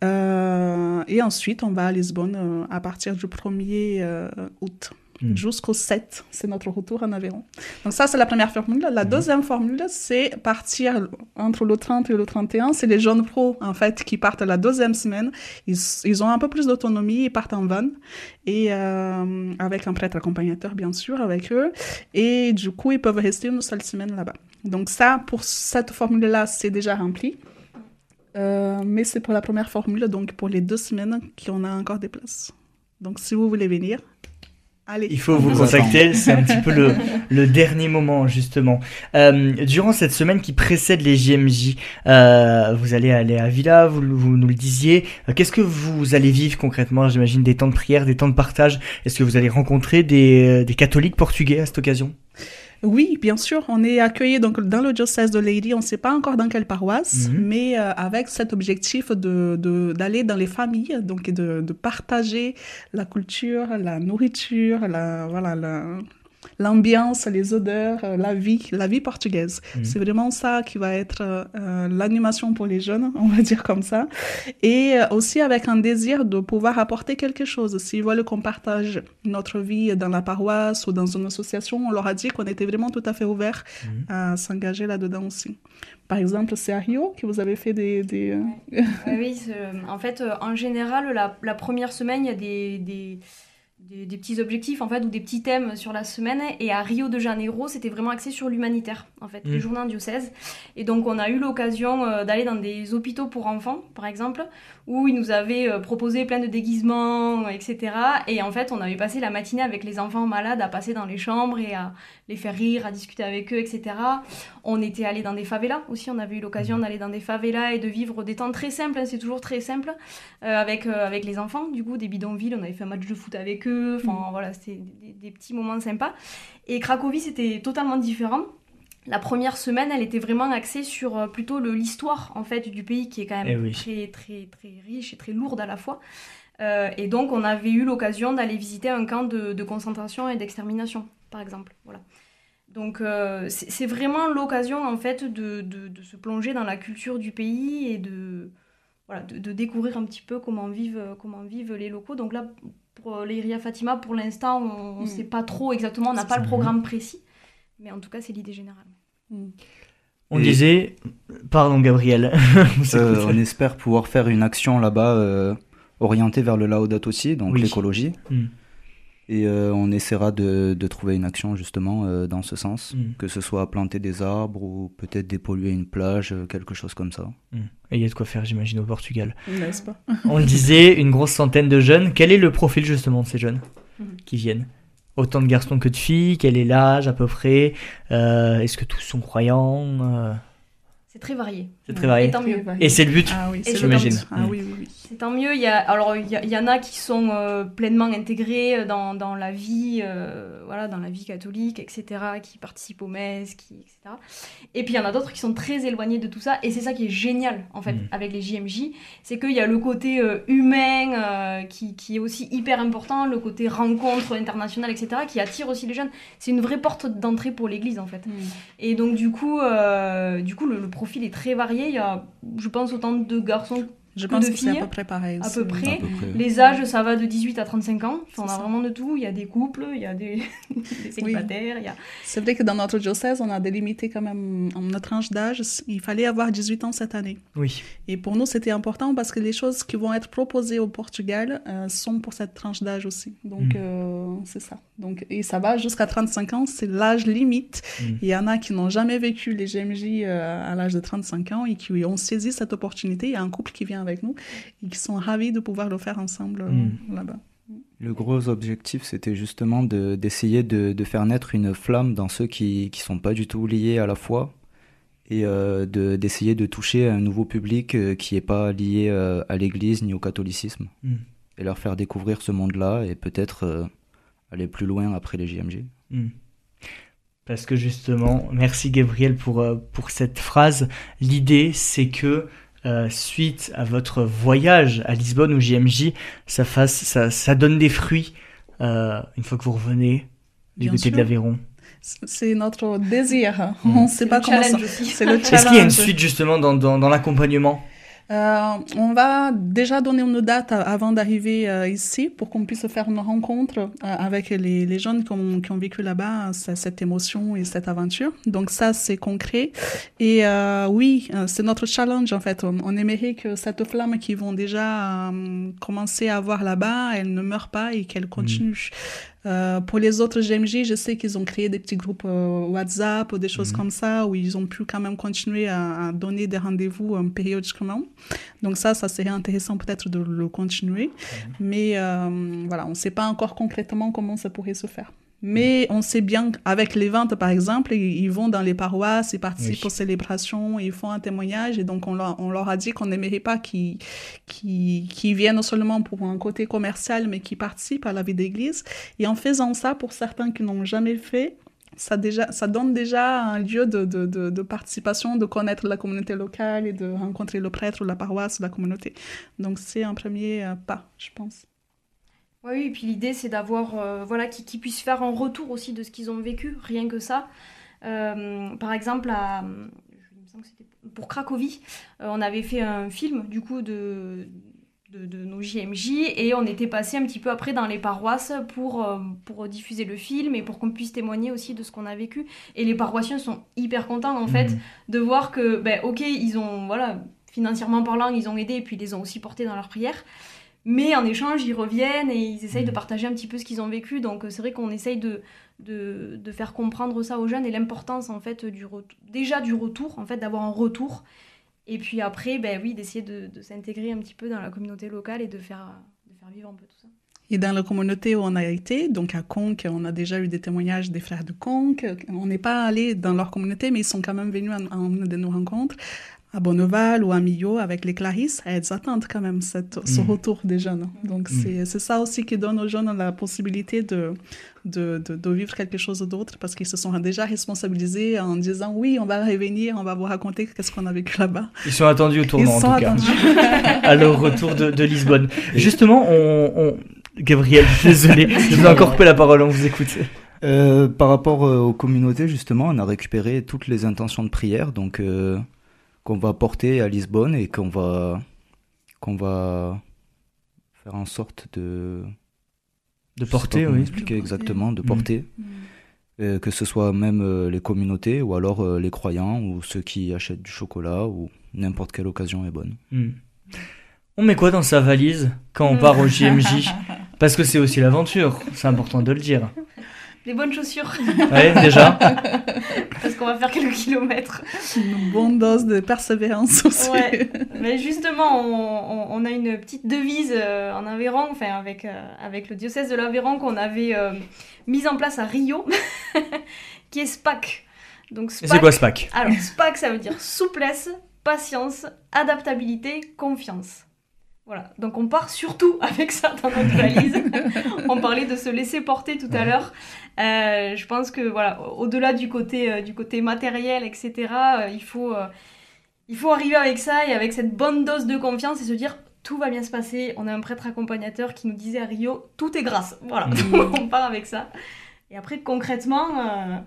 Euh, et ensuite, on va à Lisbonne euh, à partir du 1er euh, août. Mm. jusqu'au 7. C'est notre retour en Aveyron. Donc ça, c'est la première formule. La deuxième formule, c'est partir entre le 30 et le 31. C'est les jeunes pros, en fait, qui partent la deuxième semaine. Ils, ils ont un peu plus d'autonomie, ils partent en van, et euh, avec un prêtre accompagnateur, bien sûr, avec eux. Et du coup, ils peuvent rester une seule semaine là-bas. Donc ça, pour cette formule-là, c'est déjà rempli. Euh, mais c'est pour la première formule, donc pour les deux semaines qu'on a encore des places. Donc si vous voulez venir, allez. Il faut vous contacter, c'est un petit peu le, le dernier moment justement. Euh, durant cette semaine qui précède les JMJ, euh, vous allez aller à Villa, vous, vous nous le disiez. Qu'est-ce que vous allez vivre concrètement J'imagine des temps de prière, des temps de partage? Est-ce que vous allez rencontrer des, des catholiques portugais à cette occasion? Oui, bien sûr, on est accueillis donc dans le diocèse de Leiria, on ne sait pas encore dans quelle paroisse, Mhm. mais euh, avec cet objectif de de- d'aller dans les familles, donc et de, de partager la culture, la nourriture, la voilà la- l'ambiance, les odeurs, euh, la vie, la vie portugaise. Mhm. C'est vraiment ça qui va être euh, l'animation pour les jeunes, on va dire comme ça, et euh, aussi avec un désir de pouvoir apporter quelque chose. S'ils veulent qu'on partage notre vie dans la paroisse ou dans une association, on leur a dit qu'on était vraiment tout à fait ouvert Mhm. à s'engager là-dedans aussi. Par exemple, c'est à Rio que vous avez fait des... des, euh, Ouais, oui, en fait, euh, en général, la, la première semaine, il y a des, des, des- des petits objectifs en fait, ou des petits thèmes sur la semaine. Et à Rio de Janeiro, c'était vraiment axé sur l'humanitaire, en fait, Mm. les journées en diocèse. Et donc, on a eu l'occasion euh, d'aller dans des hôpitaux pour enfants, par exemple, où ils nous avaient euh, proposé plein de déguisements, etc. Et en fait, on avait passé la matinée avec les enfants malades à passer dans les chambres et à les faire rire, à discuter avec eux, etc. On était allé dans des favelas aussi, on avait eu l'occasion d'aller dans des favelas et de vivre des temps très simples, hein, c'est toujours très simple, euh, avec, euh, avec les enfants, du coup, des bidonvilles, on avait fait un match de foot avec eux, enfin voilà, c'était des, des petits moments sympas. Et Cracovie, c'était totalement différent. La première semaine, elle était vraiment axée sur euh, plutôt l'histoire en fait du pays qui est quand Eh même oui. très très très riche et très lourde à la fois. Euh, et donc on avait eu l'occasion d'aller visiter un camp de, de concentration et d'extermination, par exemple. Voilà. Donc euh, c'est vraiment l'occasion en fait de, de- de se plonger dans la culture du pays et de, voilà, de, de découvrir un petit peu comment vivent, comment vivent les locaux. Donc là, pour l'Iria Fatima, pour l'instant, on ne Mm. sait pas trop exactement, on n'a pas le programme précis. Mais en tout cas, c'est l'idée générale. On Et- disait, pardon Gabriel, On. Euh, on espère pouvoir faire une action là-bas euh, orientée vers le Laudato Si, donc Oui. l'écologie. Mm. Et euh, on essaiera de, de trouver une action justement euh, dans ce sens, Mm. que ce soit planter des arbres ou peut-être dépolluer une plage, euh, quelque chose comme ça. Mm. Et il y a de quoi faire, j'imagine, au Portugal. N'est-ce pas On le disait, une grosse centaine de jeunes. Quel est le profil justement de ces jeunes Mhm. qui viennent? Autant de garçons que de filles? Quel est l'âge à peu près? Euh, Est-ce que tous sont croyants? Euh, C'est très varié. C'est très varié. Et tant mieux. Et c'est le but Ah oui, but. Ah oui, oui, oui. C'est tant mieux. Il y a, alors, il y, a- il y en a qui sont euh, pleinement intégrés dans, dans la vie, euh, voilà, dans la vie catholique, etc., qui participent aux messes, qui, etc. Et puis il y en a d'autres qui sont très éloignés de tout ça. Et c'est ça qui est génial, en fait, Mm. avec les JMJ. C'est qu'il y a le côté euh, humain euh, qui, qui est aussi hyper important, le côté rencontre internationale, etc., qui attire aussi les jeunes. C'est une vraie porte d'entrée pour l'Église, en fait. Et donc du coup, euh, du coup le, le profil est très varié. Il y a, je pense, autant de garçons. Je Que pense de que c'est à peu près pareil. à aussi, peu oui. près. À peu près. Les âges, ça va de 18 à 35 ans. Enfin, on a ça. vraiment de tout. Il y a des couples, il y a des, des célibataires, il y a... C'est vrai que dans notre diocèse, on a délimité quand même notre tranche d'âge. Il fallait avoir 18 ans cette année. Oui. Et pour nous, c'était important parce que les choses qui vont être proposées au Portugal euh, sont pour cette tranche d'âge aussi. Donc, Mm. euh, c'est ça. Donc, et ça va jusqu'à 35 ans, c'est l'âge limite. Mm. Il y en a qui n'ont jamais vécu les GMJ euh, à l'âge de 35 ans et qui ont saisi cette opportunité. Il y a un couple qui vient avec nous et qui sont ravis de pouvoir le faire ensemble Mm. là-bas. Le gros objectif, c'était justement de- d'essayer de, de faire naître une flamme dans ceux qui ne sont pas du tout liés à la foi et euh, de- d'essayer de, toucher un nouveau public euh, qui n'est pas lié euh, à l'Église ni au catholicisme Mm. et leur faire découvrir ce monde-là et peut-être euh, aller plus loin après les JMJ. Mm. Parce que justement, merci Gabriel pour, pour cette phrase. L'idée, c'est que euh, suite à votre voyage à Lisbonne ou JMJ, ça, fasse, ça, ça donne des fruits euh, une fois que vous revenez du Bien côté sûr. de l'Aveyron. C'est notre désir. Mm. On ne sait c'est pas le comment ça. challenge aussi. C'est le Est-ce qu'il y a une challenge. suite justement dans, dans, dans l'accompagnement? Euh, on va déjà donner une date avant d'arriver euh, ici pour qu'on puisse faire une rencontre euh, avec les, les jeunes qui ont, qui ont vécu là-bas cette émotion et cette aventure. Donc ça, c'est concret. Et oui, c'est notre challenge en fait. On, aimerait que cette flamme qu'ils vont déjà commencer à avoir là-bas, elle ne meure pas et qu'elle continue. Euh, pour les autres GMJ, je sais qu'ils ont créé des petits groupes euh, WhatsApp ou des choses comme ça où ils ont pu quand même continuer à, à donner des rendez-vous euh, périodiquement. Donc ça, ça serait intéressant peut-être de le continuer. Mais euh, voilà, on ne sait pas encore concrètement comment ça pourrait se faire. Mais on sait bien qu'avec les ventes, par exemple, ils, vont dans les paroisses, ils participent Oui. aux célébrations, ils font un témoignage. Et donc, on leur, on leur a dit qu'on n'aimerait pas qu'ils viennent seulement pour un côté commercial, mais qu'ils participent à la vie d'église. Et en faisant ça, pour certains qui n'ont jamais fait, ça, déjà, ça donne déjà un lieu de, de, de, de participation, de connaître la communauté locale et de rencontrer le prêtre ou la paroisse ou la communauté. Donc, c'est un premier euh, pas, je pense. Oui, et puis l'idée c'est d'avoir, euh, voilà, qu'ils qu'ils puissent faire un retour aussi de ce qu'ils ont vécu, rien que ça. Euh, par exemple, à, il me semble que c'était pour Cracovie, euh, on avait fait un film du coup de, de, de nos JMJ et on était passé un petit peu après dans les paroisses pour, pour diffuser le film et pour qu'on puisse témoigner aussi de ce qu'on a vécu. Et les paroissiens sont hyper contents en fait Mhm. de voir que, ben, ok, ils ont, voilà, financièrement parlant, ils ont aidé et puis ils les ont aussi portés dans leurs prières. Mais en échange, ils reviennent et ils essayent de Mhm. partager un petit peu ce qu'ils ont vécu. Donc c'est vrai qu'on essaye de, de, de faire comprendre ça aux jeunes et l'importance en fait du déjà du retour, en fait d'avoir un retour. Et puis après, ben oui, d'essayer de, de s'intégrer un petit peu dans la communauté locale et de faire, de faire vivre un peu tout ça. Et dans la communauté où on a été, donc à Conques, on a déjà eu des témoignages des frères de Conques. On n'est pas allé dans leur communauté, mais ils sont quand même venus à, à une de nos rencontres. À Bonneval ou à Millau avec les Clarisses, elles attendent quand même cette, ce Mhm. retour des jeunes. Donc Mhm. c'est c'est ça aussi qui donne aux jeunes la possibilité de, de, de, de vivre quelque chose d'autre parce qu'ils se sont déjà responsabilisés en disant oui, on va revenir, on va vous raconter qu'est-ce qu'on a vécu là-bas. Ils sont attendus au Ils tournant en sont tout cas. à leur retour de, de Lisbonne. Justement, on, on- Gabriel, désolé, je vous ai encore coupé la parole, on vous écoute. Euh, par rapport euh, aux communautés, justement, on a récupéré toutes les intentions de prière, donc euh, qu'on va porter à Lisbonne et qu'on va qu'on va faire en sorte de De porter, oui. expliquer De exactement, de Mm. porter, Euh, que ce soit même euh, les communautés ou alors euh, les croyants ou ceux qui achètent du chocolat ou n'importe quelle occasion est bonne. Hmm. On met quoi dans sa valise quand on part au JMJ Parce que c'est aussi l'aventure, c'est important de le dire. Les bonnes chaussures, Ouais, déjà. parce qu'on va faire quelques kilomètres. Une bonne dose de persévérance aussi. Ouais, mais justement, on, on- on a une petite devise euh, en Aveyron, enfin avec, euh, avec le diocèse de l'Aveyron qu'on avait euh, mise en place à Rio, qui est SPAC. Donc Et c'est quoi SPAC Alors, SPAC, ça veut dire souplesse, patience, adaptabilité, confiance. Voilà, donc on part surtout avec ça dans notre valise. on parlait de se laisser porter tout à l'heure. Euh, je pense que voilà, au-delà du côté, euh, du côté matériel, etc., euh, il, faut, il faut arriver avec ça et avec cette bonne dose de confiance et se dire tout va bien se passer. On a un prêtre accompagnateur qui nous disait à Rio tout est grâce. Voilà, on part avec ça. Et après, concrètement,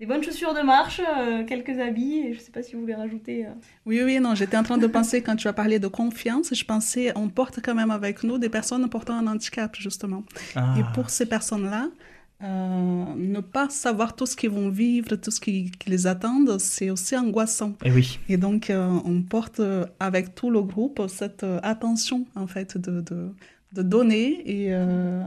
des bonnes chaussures de marche, euh, quelques habits, et je sais pas si vous voulez rajouter. euh. Oui, oui, non, j'étais en train de penser, quand tu as parlé de confiance, je pensais, on porte quand même avec nous des personnes portant un handicap, justement. Ah. Et pour ces personnes-là, euh, ne pas savoir tout ce qu'ils vont vivre, tout ce qui, qui les attend, c'est aussi angoissant. Et oui. Et donc, euh, on porte avec tout le groupe cette attention, en fait, de, de, de donner et euh,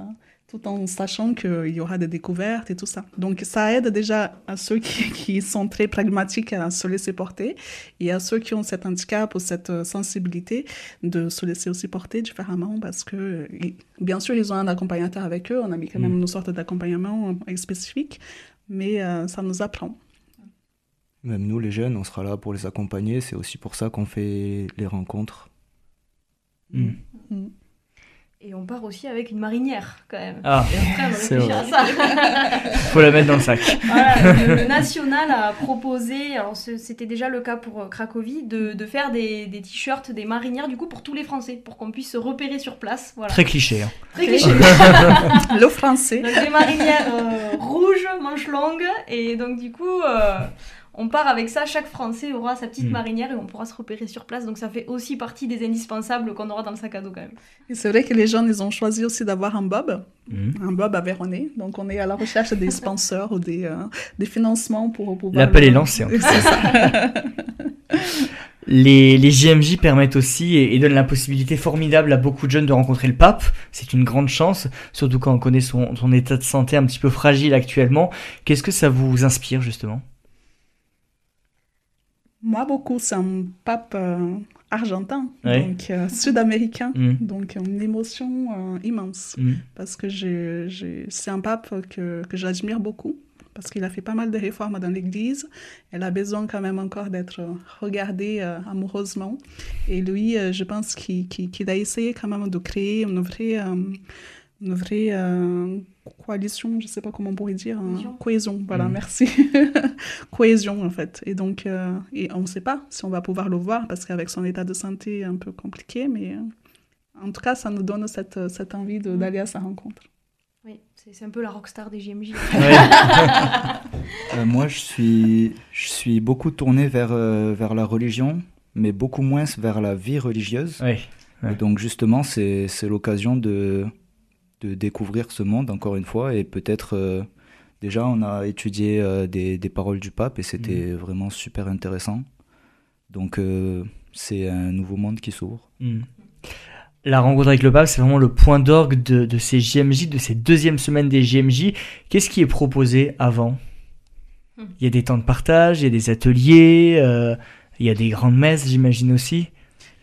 tout en sachant qu'il y aura des découvertes et tout ça. Donc, ça aide déjà à ceux qui, qui sont très pragmatiques à se laisser porter et à ceux qui ont cet handicap ou cette euh, sensibilité de se laisser aussi porter différemment parce que, euh, bien sûr, ils ont un accompagnateur avec eux. On a mis quand même une sorte d'accompagnement euh, spécifique, mais euh, ça nous apprend. Même nous, les jeunes, on sera là pour les accompagner. C'est aussi pour ça qu'on fait les rencontres. Hmm. Et on part aussi avec une marinière, quand même. Ah, C'est à ça. faut la mettre dans le sac. Voilà, le, le national a proposé, alors c'était déjà le cas pour euh, Cracovie, de, de faire des, des t-shirts, des marinières, du coup, pour tous les Français, pour qu'on puisse se repérer sur place. Voilà. Très cliché. hein. Très cliché. Le français. Donc des marinières euh, rouges, manches longues, et donc du coup, euh, on part avec ça, chaque Français aura sa petite Mm. marinière et on pourra se repérer sur place. Donc ça fait aussi partie des indispensables qu'on aura dans le sac à dos quand même. Et c'est vrai que les jeunes, ils ont choisi aussi d'avoir un bob, Mhm. un bob à Véronée. Donc, on est à la recherche des sponsors ou des, euh, des financements pour pouvoir... L'appel le- est lancé, en tout C'est ça. Les, les JMJ permettent aussi et, et donnent la possibilité formidable à beaucoup de jeunes de rencontrer le pape. C'est une grande chance, surtout quand on connaît son, son état de santé un petit peu fragile actuellement. Qu'est-ce que ça vous inspire justement? Moi, beaucoup, c'est un pape euh, argentin, Ouais. donc euh, sud-américain. Mhm. Donc, une émotion euh, immense. Mhm. Parce que c'est un pape que, que j'admire beaucoup. Parce qu'il a fait pas mal de réformes dans l'Église. Elle a besoin quand même encore d'être regardée euh, amoureusement. Et lui, euh, je pense qu'il a essayé quand même de créer une vraie, euh, une vraie euh, coalition, je sais pas comment on pourrait dire. hein. Cohésion. Voilà, Mhm. merci. Cohésion, en fait. Et donc, euh, et on ne sait pas si on va pouvoir le voir parce qu'avec son état de santé un peu compliqué, mais euh, en tout cas, ça nous donne cette, cette envie de- Mhm. d'aller à sa rencontre. Oui, c'est c'est un peu la rockstar des JMJ. Ouais. Euh, moi, je suis, je suis beaucoup tourné vers, euh, vers la religion, mais beaucoup moins vers la vie religieuse. Ouais. Ouais. Et donc, justement, c'est c'est l'occasion de, de découvrir ce monde, encore une fois, et peut-être. euh, déjà, on a étudié euh, des, des paroles du pape, et c'était vraiment super intéressant. Donc, euh, c'est un nouveau monde qui s'ouvre. Mhm. La rencontre avec le pape, c'est vraiment le point d'orgue de, de ces JMJ, de ces deuxièmes semaines des JMJ. Qu'est-ce qui est proposé avant? Hmm. Il y a des temps de partage, il y a des ateliers, euh, il y a des grandes messes, j'imagine aussi.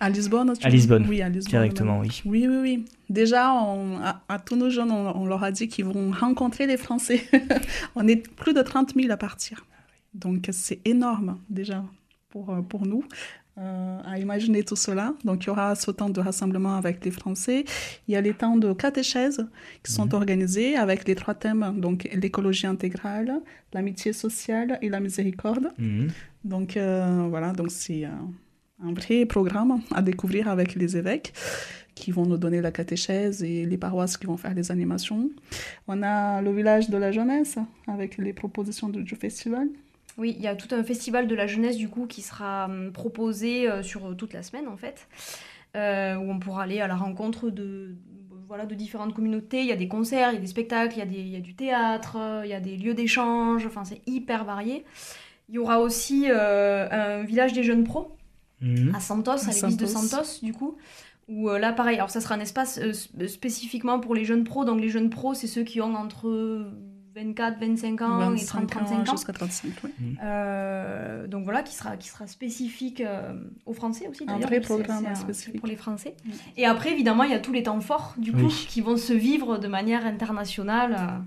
À Lisbonne tu À dis Lisbonne, Oui, à Lisbonne. Directement, oui. Oui, oui, oui. Déjà, on- à, à tous nos jeunes, on, on leur a dit qu'ils vont rencontrer les Français. on est plus de 30 000 à partir. Donc, c'est énorme déjà pour, euh, pour nous. euh, à imaginer tout cela. Donc, il y aura ce temps de rassemblement avec les Français. Il y a les temps de catéchèse qui sont organisés avec les trois thèmes, donc l'écologie intégrale, l'amitié sociale et la miséricorde. Mhm. Donc euh, voilà, donc c'est euh, un vrai programme à découvrir avec les évêques qui vont nous donner la catéchèse et les paroisses qui vont faire les animations. On a le village de la jeunesse avec les propositions du, festival. Oui, il y a tout un festival de la jeunesse du coup qui sera hum, proposé euh, sur euh, toute la semaine en fait, euh, où on pourra aller à la rencontre de voilà de différentes communautés. Il y a des concerts, il y a des spectacles, il y a, du théâtre, euh, il y a des lieux d'échange. Enfin, c'est hyper varié. Il y aura aussi euh, un village des jeunes pros Mhm. à Santos, à, À l'église de Santos. Du coup. Où euh, là, pareil, alors ça sera un espace euh, sp- spécifiquement pour les jeunes pros. Donc les jeunes pros, c'est ceux qui ont entre 24, 25 ans et 30, 35 ans. jusqu'à 35, oui. Euh, donc voilà, qui sera, qui sera spécifique euh, aux Français aussi. Un d'ailleurs, vrai c'est- programme c'est un- spécifique. pour les Français. Et après, évidemment, il y a tous les temps forts, du coup, Oui. qui vont se vivre de manière internationale. euh,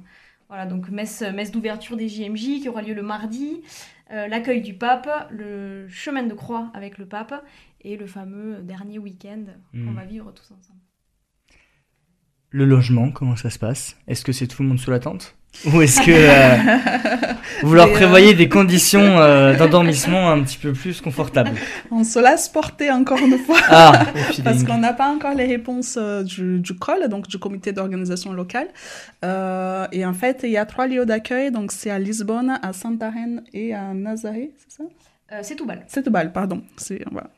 voilà, donc messe, messe d'ouverture des JMJ qui aura lieu le mardi, euh, l'accueil du pape, le chemin de croix avec le pape et le fameux dernier week-end qu'on Mm. va vivre tous ensemble. Le logement, comment ça se passe? Est-ce que c'est tout le monde sous la tente? Ou est-ce que euh, vous leur euh, prévoyez des conditions euh, d'endormissement un petit peu plus confortables? On se laisse porter encore une fois. Ah. Parce qu'on n'a pas encore les réponses du, du COL, donc du comité d'organisation locale. Euh, et en fait, il y a trois lieux d'accueil. Donc, c'est à Lisbonne, à Santarém et à Nazaré, c'est ça? Euh, c'est tout bal. C'est balles, pardon. Voilà.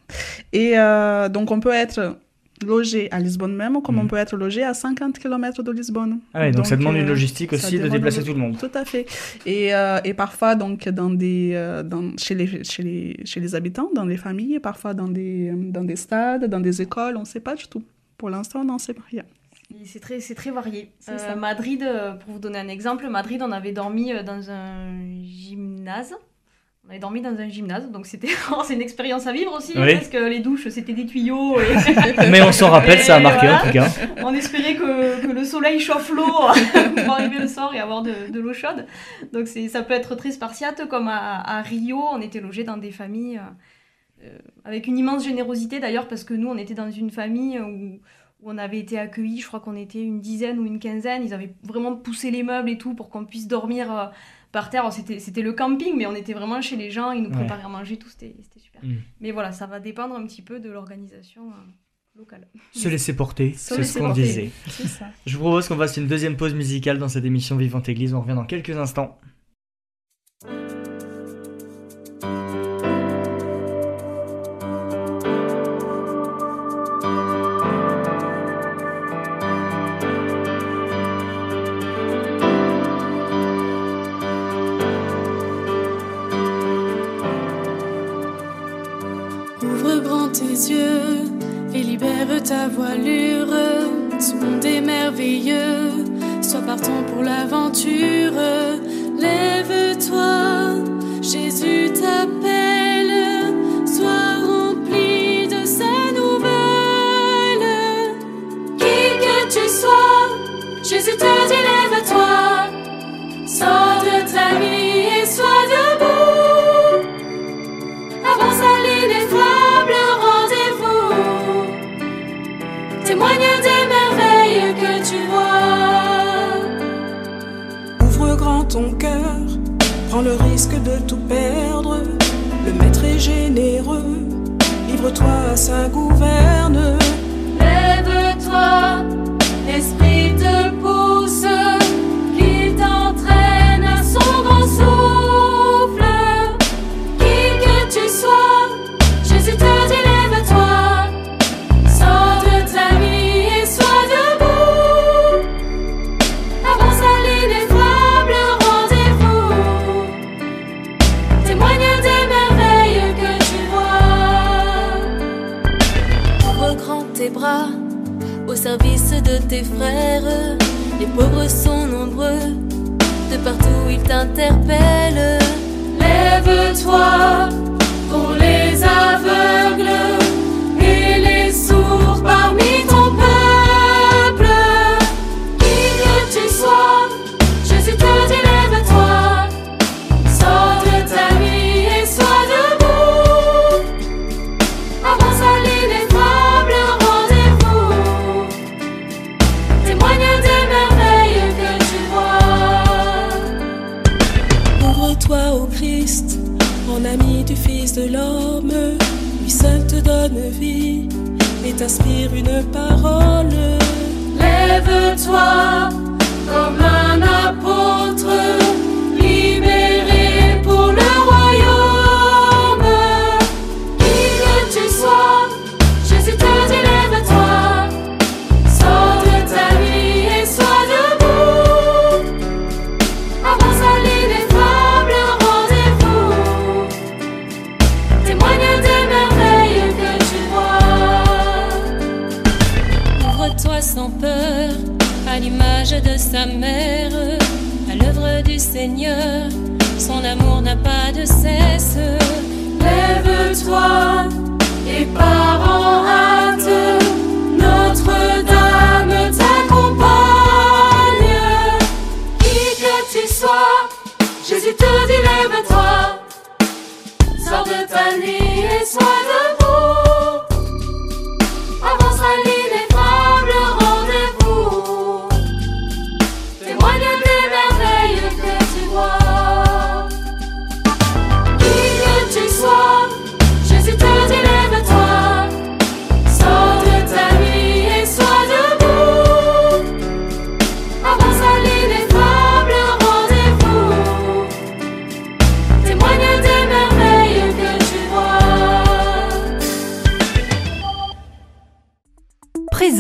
Et euh, donc, on peut être logé à Lisbonne même, comme on Mhm. peut être logé à 50 km de Lisbonne. Ah ouais, donc, ça demande une euh, logistique aussi de déplacer une- tout le monde. Tout à fait. Et, euh, et parfois, donc, dans des, euh, dans, chez, les, chez, les, chez les habitants, dans les familles, parfois dans des, dans des stades, dans des écoles, on ne sait pas du tout. Pour l'instant, on n'en sait rien. C'est très, c'est très varié. Euh, ça. Madrid, pour vous donner un exemple, Madrid, on avait dormi dans un gymnase. On avait dormi dans un gymnase, donc c'était c'est une expérience à vivre aussi, Oui. parce que les douches, c'était des tuyaux. Et Mais on s'en rappelle, ça a marqué voilà. en tout cas. on espérait que, que le soleil chauffe l'eau pour arriver le soir et avoir de, de l'eau chaude. Donc ça peut être très spartiate, comme à, à Rio, on était logés dans des familles euh, euh, avec une immense générosité d'ailleurs, parce que nous, on était dans une famille où, où on avait été accueillis, je crois qu'on était une dizaine ou une quinzaine, ils avaient vraiment poussé les meubles et tout pour qu'on puisse dormir euh, par terre. C'était le camping, mais on était vraiment chez les gens, ils nous Ouais. préparaient à manger, tout, c'était c'était super. Mm. Mais voilà, ça va dépendre un petit peu de l'organisation euh, locale. Se laisser porter, c'est ce qu'on disait. Ça. Je vous propose qu'on fasse une deuxième pause musicale dans cette émission Vivante Église. On revient dans quelques instants. Partant pour l'aventure.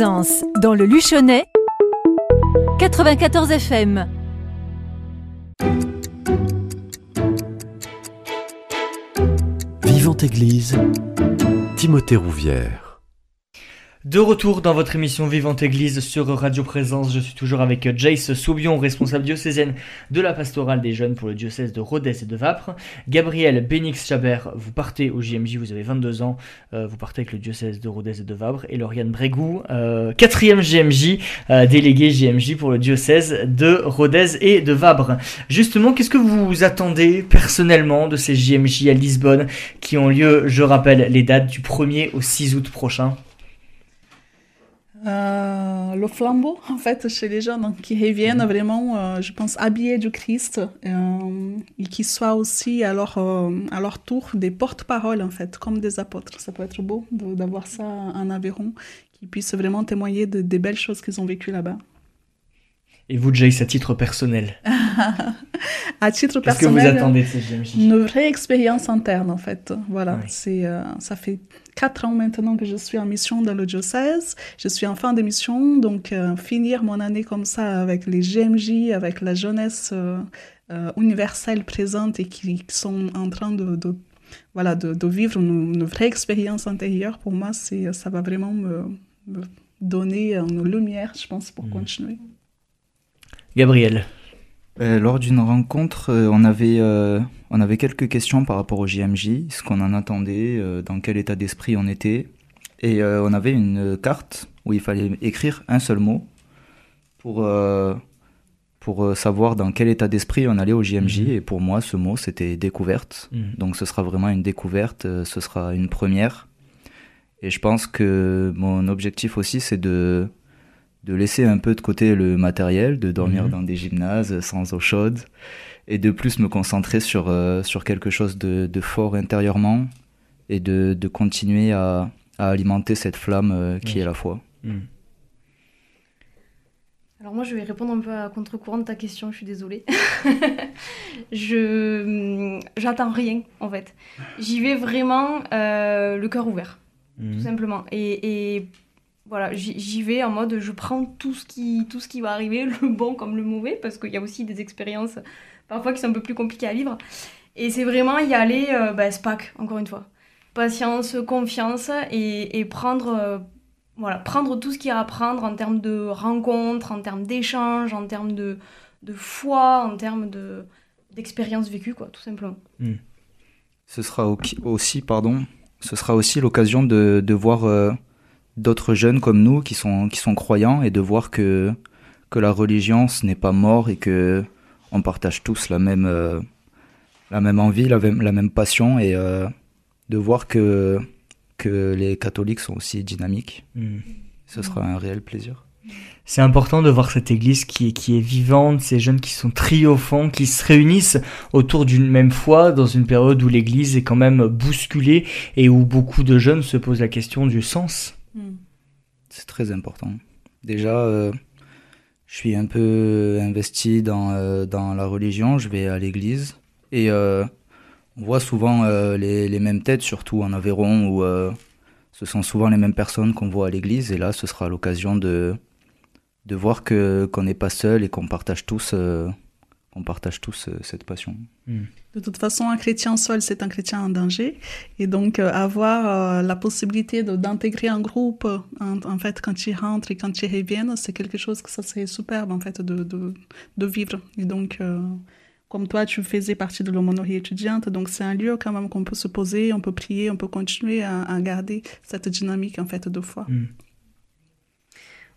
Dans le Luchonnet 94 FM. Vivante Église, Timothée Rouvière. De retour dans votre émission Vivante Église sur Radio Présence, je suis toujours avec Jace Soubion, responsable diocésaine de la pastorale des jeunes pour le diocèse de Rodez et de Vapres. Gabriel Bénix Chabert, vous partez au JMJ, vous avez 22 ans, euh, vous partez avec le diocèse de Rodez et de Vapres. Et Lauriane Brégou, euh, quatrième JMJ, euh, délégué JMJ pour le diocèse de Rodez et de Vabre. Justement, qu'est-ce que vous attendez personnellement de ces JMJ à Lisbonne qui ont lieu, je rappelle, les dates du 1er au 6 août prochain? Euh, le flambeau, en fait, chez les jeunes qui reviennent vraiment, euh, je pense, habillés du Christ euh, et qui soient aussi à leur, à leur tour des porte-paroles, en fait, comme des apôtres. Ça peut être beau d'avoir ça en Aveyron, qui puissent vraiment témoigner de- des belles choses qu'ils ont vécues là-bas. Et vous, Jace, à titre personnel? À titre Qu'est-ce que personnel, vous attendez de ces une vraie expérience interne, en fait. Voilà, Oui. c'est, ça fait quatre ans maintenant que je suis en mission dans le diocèse. Je suis en fin de mission, donc euh, finir mon année comme ça avec les GMJ, avec la jeunesse euh, euh, universelle présente et qui, qui sont en train de, de- voilà, de, de vivre une, une vraie expérience intérieure, pour moi, c'est, ça va vraiment me, me donner une lumière, je pense, pour Mhm. continuer. Gabriel. Euh, lors d'une rencontre, euh, on, avait, euh, on avait quelques questions par rapport au JMJ, ce qu'on en attendait, euh, dans quel état d'esprit on était. Et euh, on avait une carte où il fallait écrire un seul mot pour, pour savoir dans quel état d'esprit on allait au JMJ. Mhm. Et pour moi, ce mot, c'était découverte. Mhm. Donc ce sera vraiment une découverte, ce sera une première. Et je pense que mon objectif aussi, c'est de, de laisser un peu de côté le matériel, de dormir Mhm. dans des gymnases sans eau chaude, et de plus me concentrer sur, euh, sur quelque chose de, de fort intérieurement, et de, de continuer à, à alimenter cette flamme euh, qui est la foi. Hmm. Alors moi, je vais répondre un peu à contre-courant de ta question, je suis désolée. je j'attends rien en fait. J'y vais vraiment euh, le cœur ouvert, tout simplement. Et, et voilà, j'y vais en mode je prends tout ce qui tout ce qui va arriver, le bon comme le mauvais, parce qu'il y a aussi des expériences parfois qui sont un peu plus compliquées à vivre. Et c'est vraiment y aller, euh, bah, SPAC, encore une fois. Patience, confiance et, et prendre euh, voilà, prendre tout ce qu'il y a à prendre en termes de rencontres, en termes d'échanges, en termes de, de foi, en termes de d'expériences vécues, quoi, tout simplement. Ce sera au- aussi, pardon, ce sera aussi l'occasion de, de voir euh, d'autres jeunes comme nous qui sont, qui sont croyants et de voir que, que la religion, ce n'est pas mort et que on partage tous la même, euh, la même envie, la même, la même passion et euh, de voir que, que les catholiques sont aussi dynamiques. Hmm. Ce sera un réel plaisir. C'est important de voir cette église qui est, qui est vivante, ces jeunes qui sont triomphants, qui se réunissent autour d'une même foi dans une période où l'église est quand même bousculée et où beaucoup de jeunes se posent la question du sens. C'est très important. Déjà, euh, je suis un peu investi dans, euh, dans la religion, je vais à l'église et euh, on voit souvent les, les mêmes têtes, surtout en Aveyron, où ce sont souvent les mêmes personnes qu'on voit à l'église. Et là, ce sera l'occasion de, de voir que qu'on n'est pas seul et qu'on partage tous, qu'on partage tous euh, cette passion. De toute façon, un chrétien seul, c'est un chrétien en danger. Et donc, euh, avoir euh, la possibilité d'intégrer un groupe, en, en fait, quand ils rentrent et quand ils reviennent, c'est quelque chose que ça serait superbe, en fait, de, de, de vivre. Et donc, euh, comme toi, tu faisais partie de l'aumônerie étudiante, donc c'est un lieu quand même qu'on peut se poser, on peut prier, on peut continuer à, à garder cette dynamique, en fait, de foi.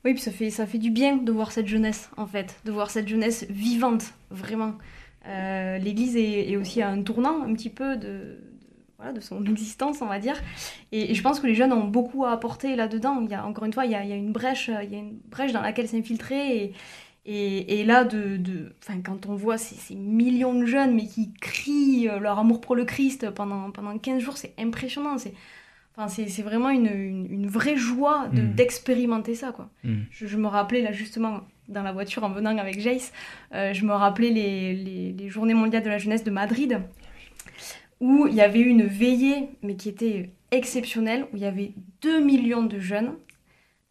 Oui, puis ça fait, ça fait du bien de voir cette jeunesse, en fait, de voir cette jeunesse vivante, vraiment. Euh, L'Église est, aussi à un tournant un petit peu de, de- voilà, de son existence, on va dire. Et, je pense que les jeunes ont beaucoup à apporter là-dedans. Il y a, encore une fois, il y a, une brèche, il y a une brèche dans laquelle s'infiltrer. Et, là, de, de, quand on voit ces, ces millions de jeunes, mais qui crient euh, leur amour pour le Christ pendant, pendant 15 jours, c'est impressionnant. C'est enfin, c'est- vraiment une, une, une vraie joie de- Mm. d'expérimenter ça, quoi. Mm. Je, je me rappelais là justement dans la voiture en venant avec Jace, euh, je me rappelais les, les- les Journées mondiales de la jeunesse de Madrid, où il y avait une veillée, mais qui était exceptionnelle, où il y avait 2 millions de jeunes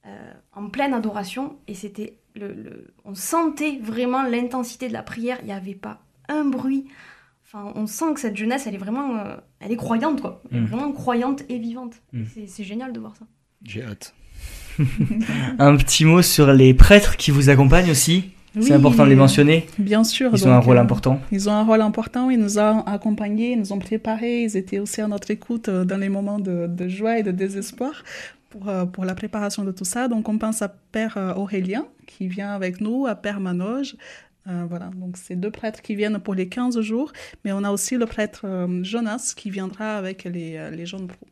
euh, en pleine adoration, et c'était le, le- on sentait vraiment l'intensité de la prière, il n'y avait pas un bruit. Enfin, on sent que cette jeunesse, elle est vraiment, euh, elle est croyante, quoi. Elle est Mm. vraiment croyante et vivante. Mm. C'est- génial de voir ça. J'ai hâte. Un petit mot sur les prêtres qui vous accompagnent aussi. Oui, C'est important de les mentionner. Bien sûr. Ils ont un rôle euh, important. Ils ont un rôle important, ils nous ont accompagnés, ils nous ont préparés, ils étaient aussi à notre écoute euh, dans les moments de, de joie et de désespoir pour, pour la préparation de tout ça. Donc on pense à Père Aurélien qui vient avec nous, à Père Manoge. Euh, voilà, donc c'est deux prêtres qui viennent pour les 15 jours, mais on a aussi le prêtre euh, Jonas qui viendra avec les, euh, les jeunes pros.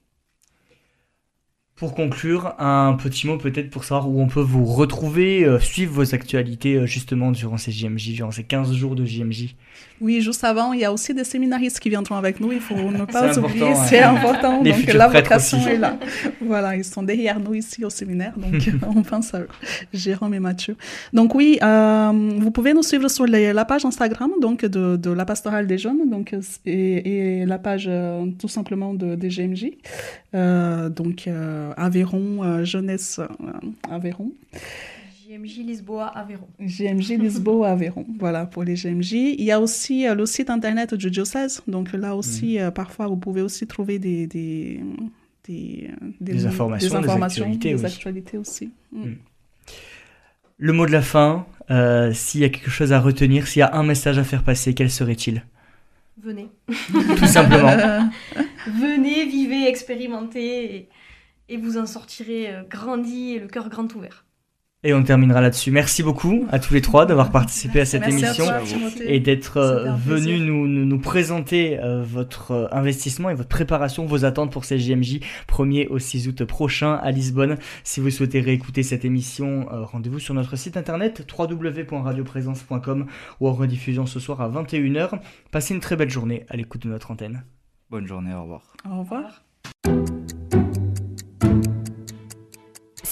Pour conclure, un petit mot peut-être pour savoir où on peut vous retrouver, suivre vos actualités justement durant ces JMJ, durant ces 15 jours de JMJ. Oui, juste avant, il y a aussi des séminaristes qui viendront avec nous, il faut ne pas oublier, c'est important. Les donc la vocation aussi. est là. Voilà, ils sont derrière nous ici au séminaire, donc on pense à eux, Jérôme et Mathieu. Donc oui, euh, vous pouvez nous suivre sur les- la page Instagram donc de, de la pastorale des jeunes donc, et, et la page euh, tout simplement de, des GMJ. Euh, donc Aveyron, jeunesse Aveyron. JMJ Lisboa Aveyron. GMJ Lisboa Aveyron, voilà pour les GMJ. Il y a aussi euh, le site internet du diocèse, donc là aussi, euh, parfois vous pouvez aussi trouver des, des, des, des, informations, des, actualités, des actualités aussi. Mm. Mm. Le mot de la fin, euh, s'il y a quelque chose à retenir, s'il y a un message à faire passer, quel serait-il? Venez. Tout simplement. Venez, vivez, expérimentez et, vous en sortirez grandi et le cœur grand ouvert. Et on terminera là-dessus. Merci beaucoup à tous les trois d'avoir participé à cette émission et d'être euh, venus nous, nous, présenter euh, votre euh, investissement et votre préparation, vos attentes pour ces JMJ 1er au 6 août prochain à Lisbonne. Si vous souhaitez réécouter cette émission, rendez-vous sur notre site internet www.radioprésence.com ou en rediffusion ce soir à 21h. Passez une très belle journée à l'écoute de notre antenne. Bonne journée, au revoir. Au revoir.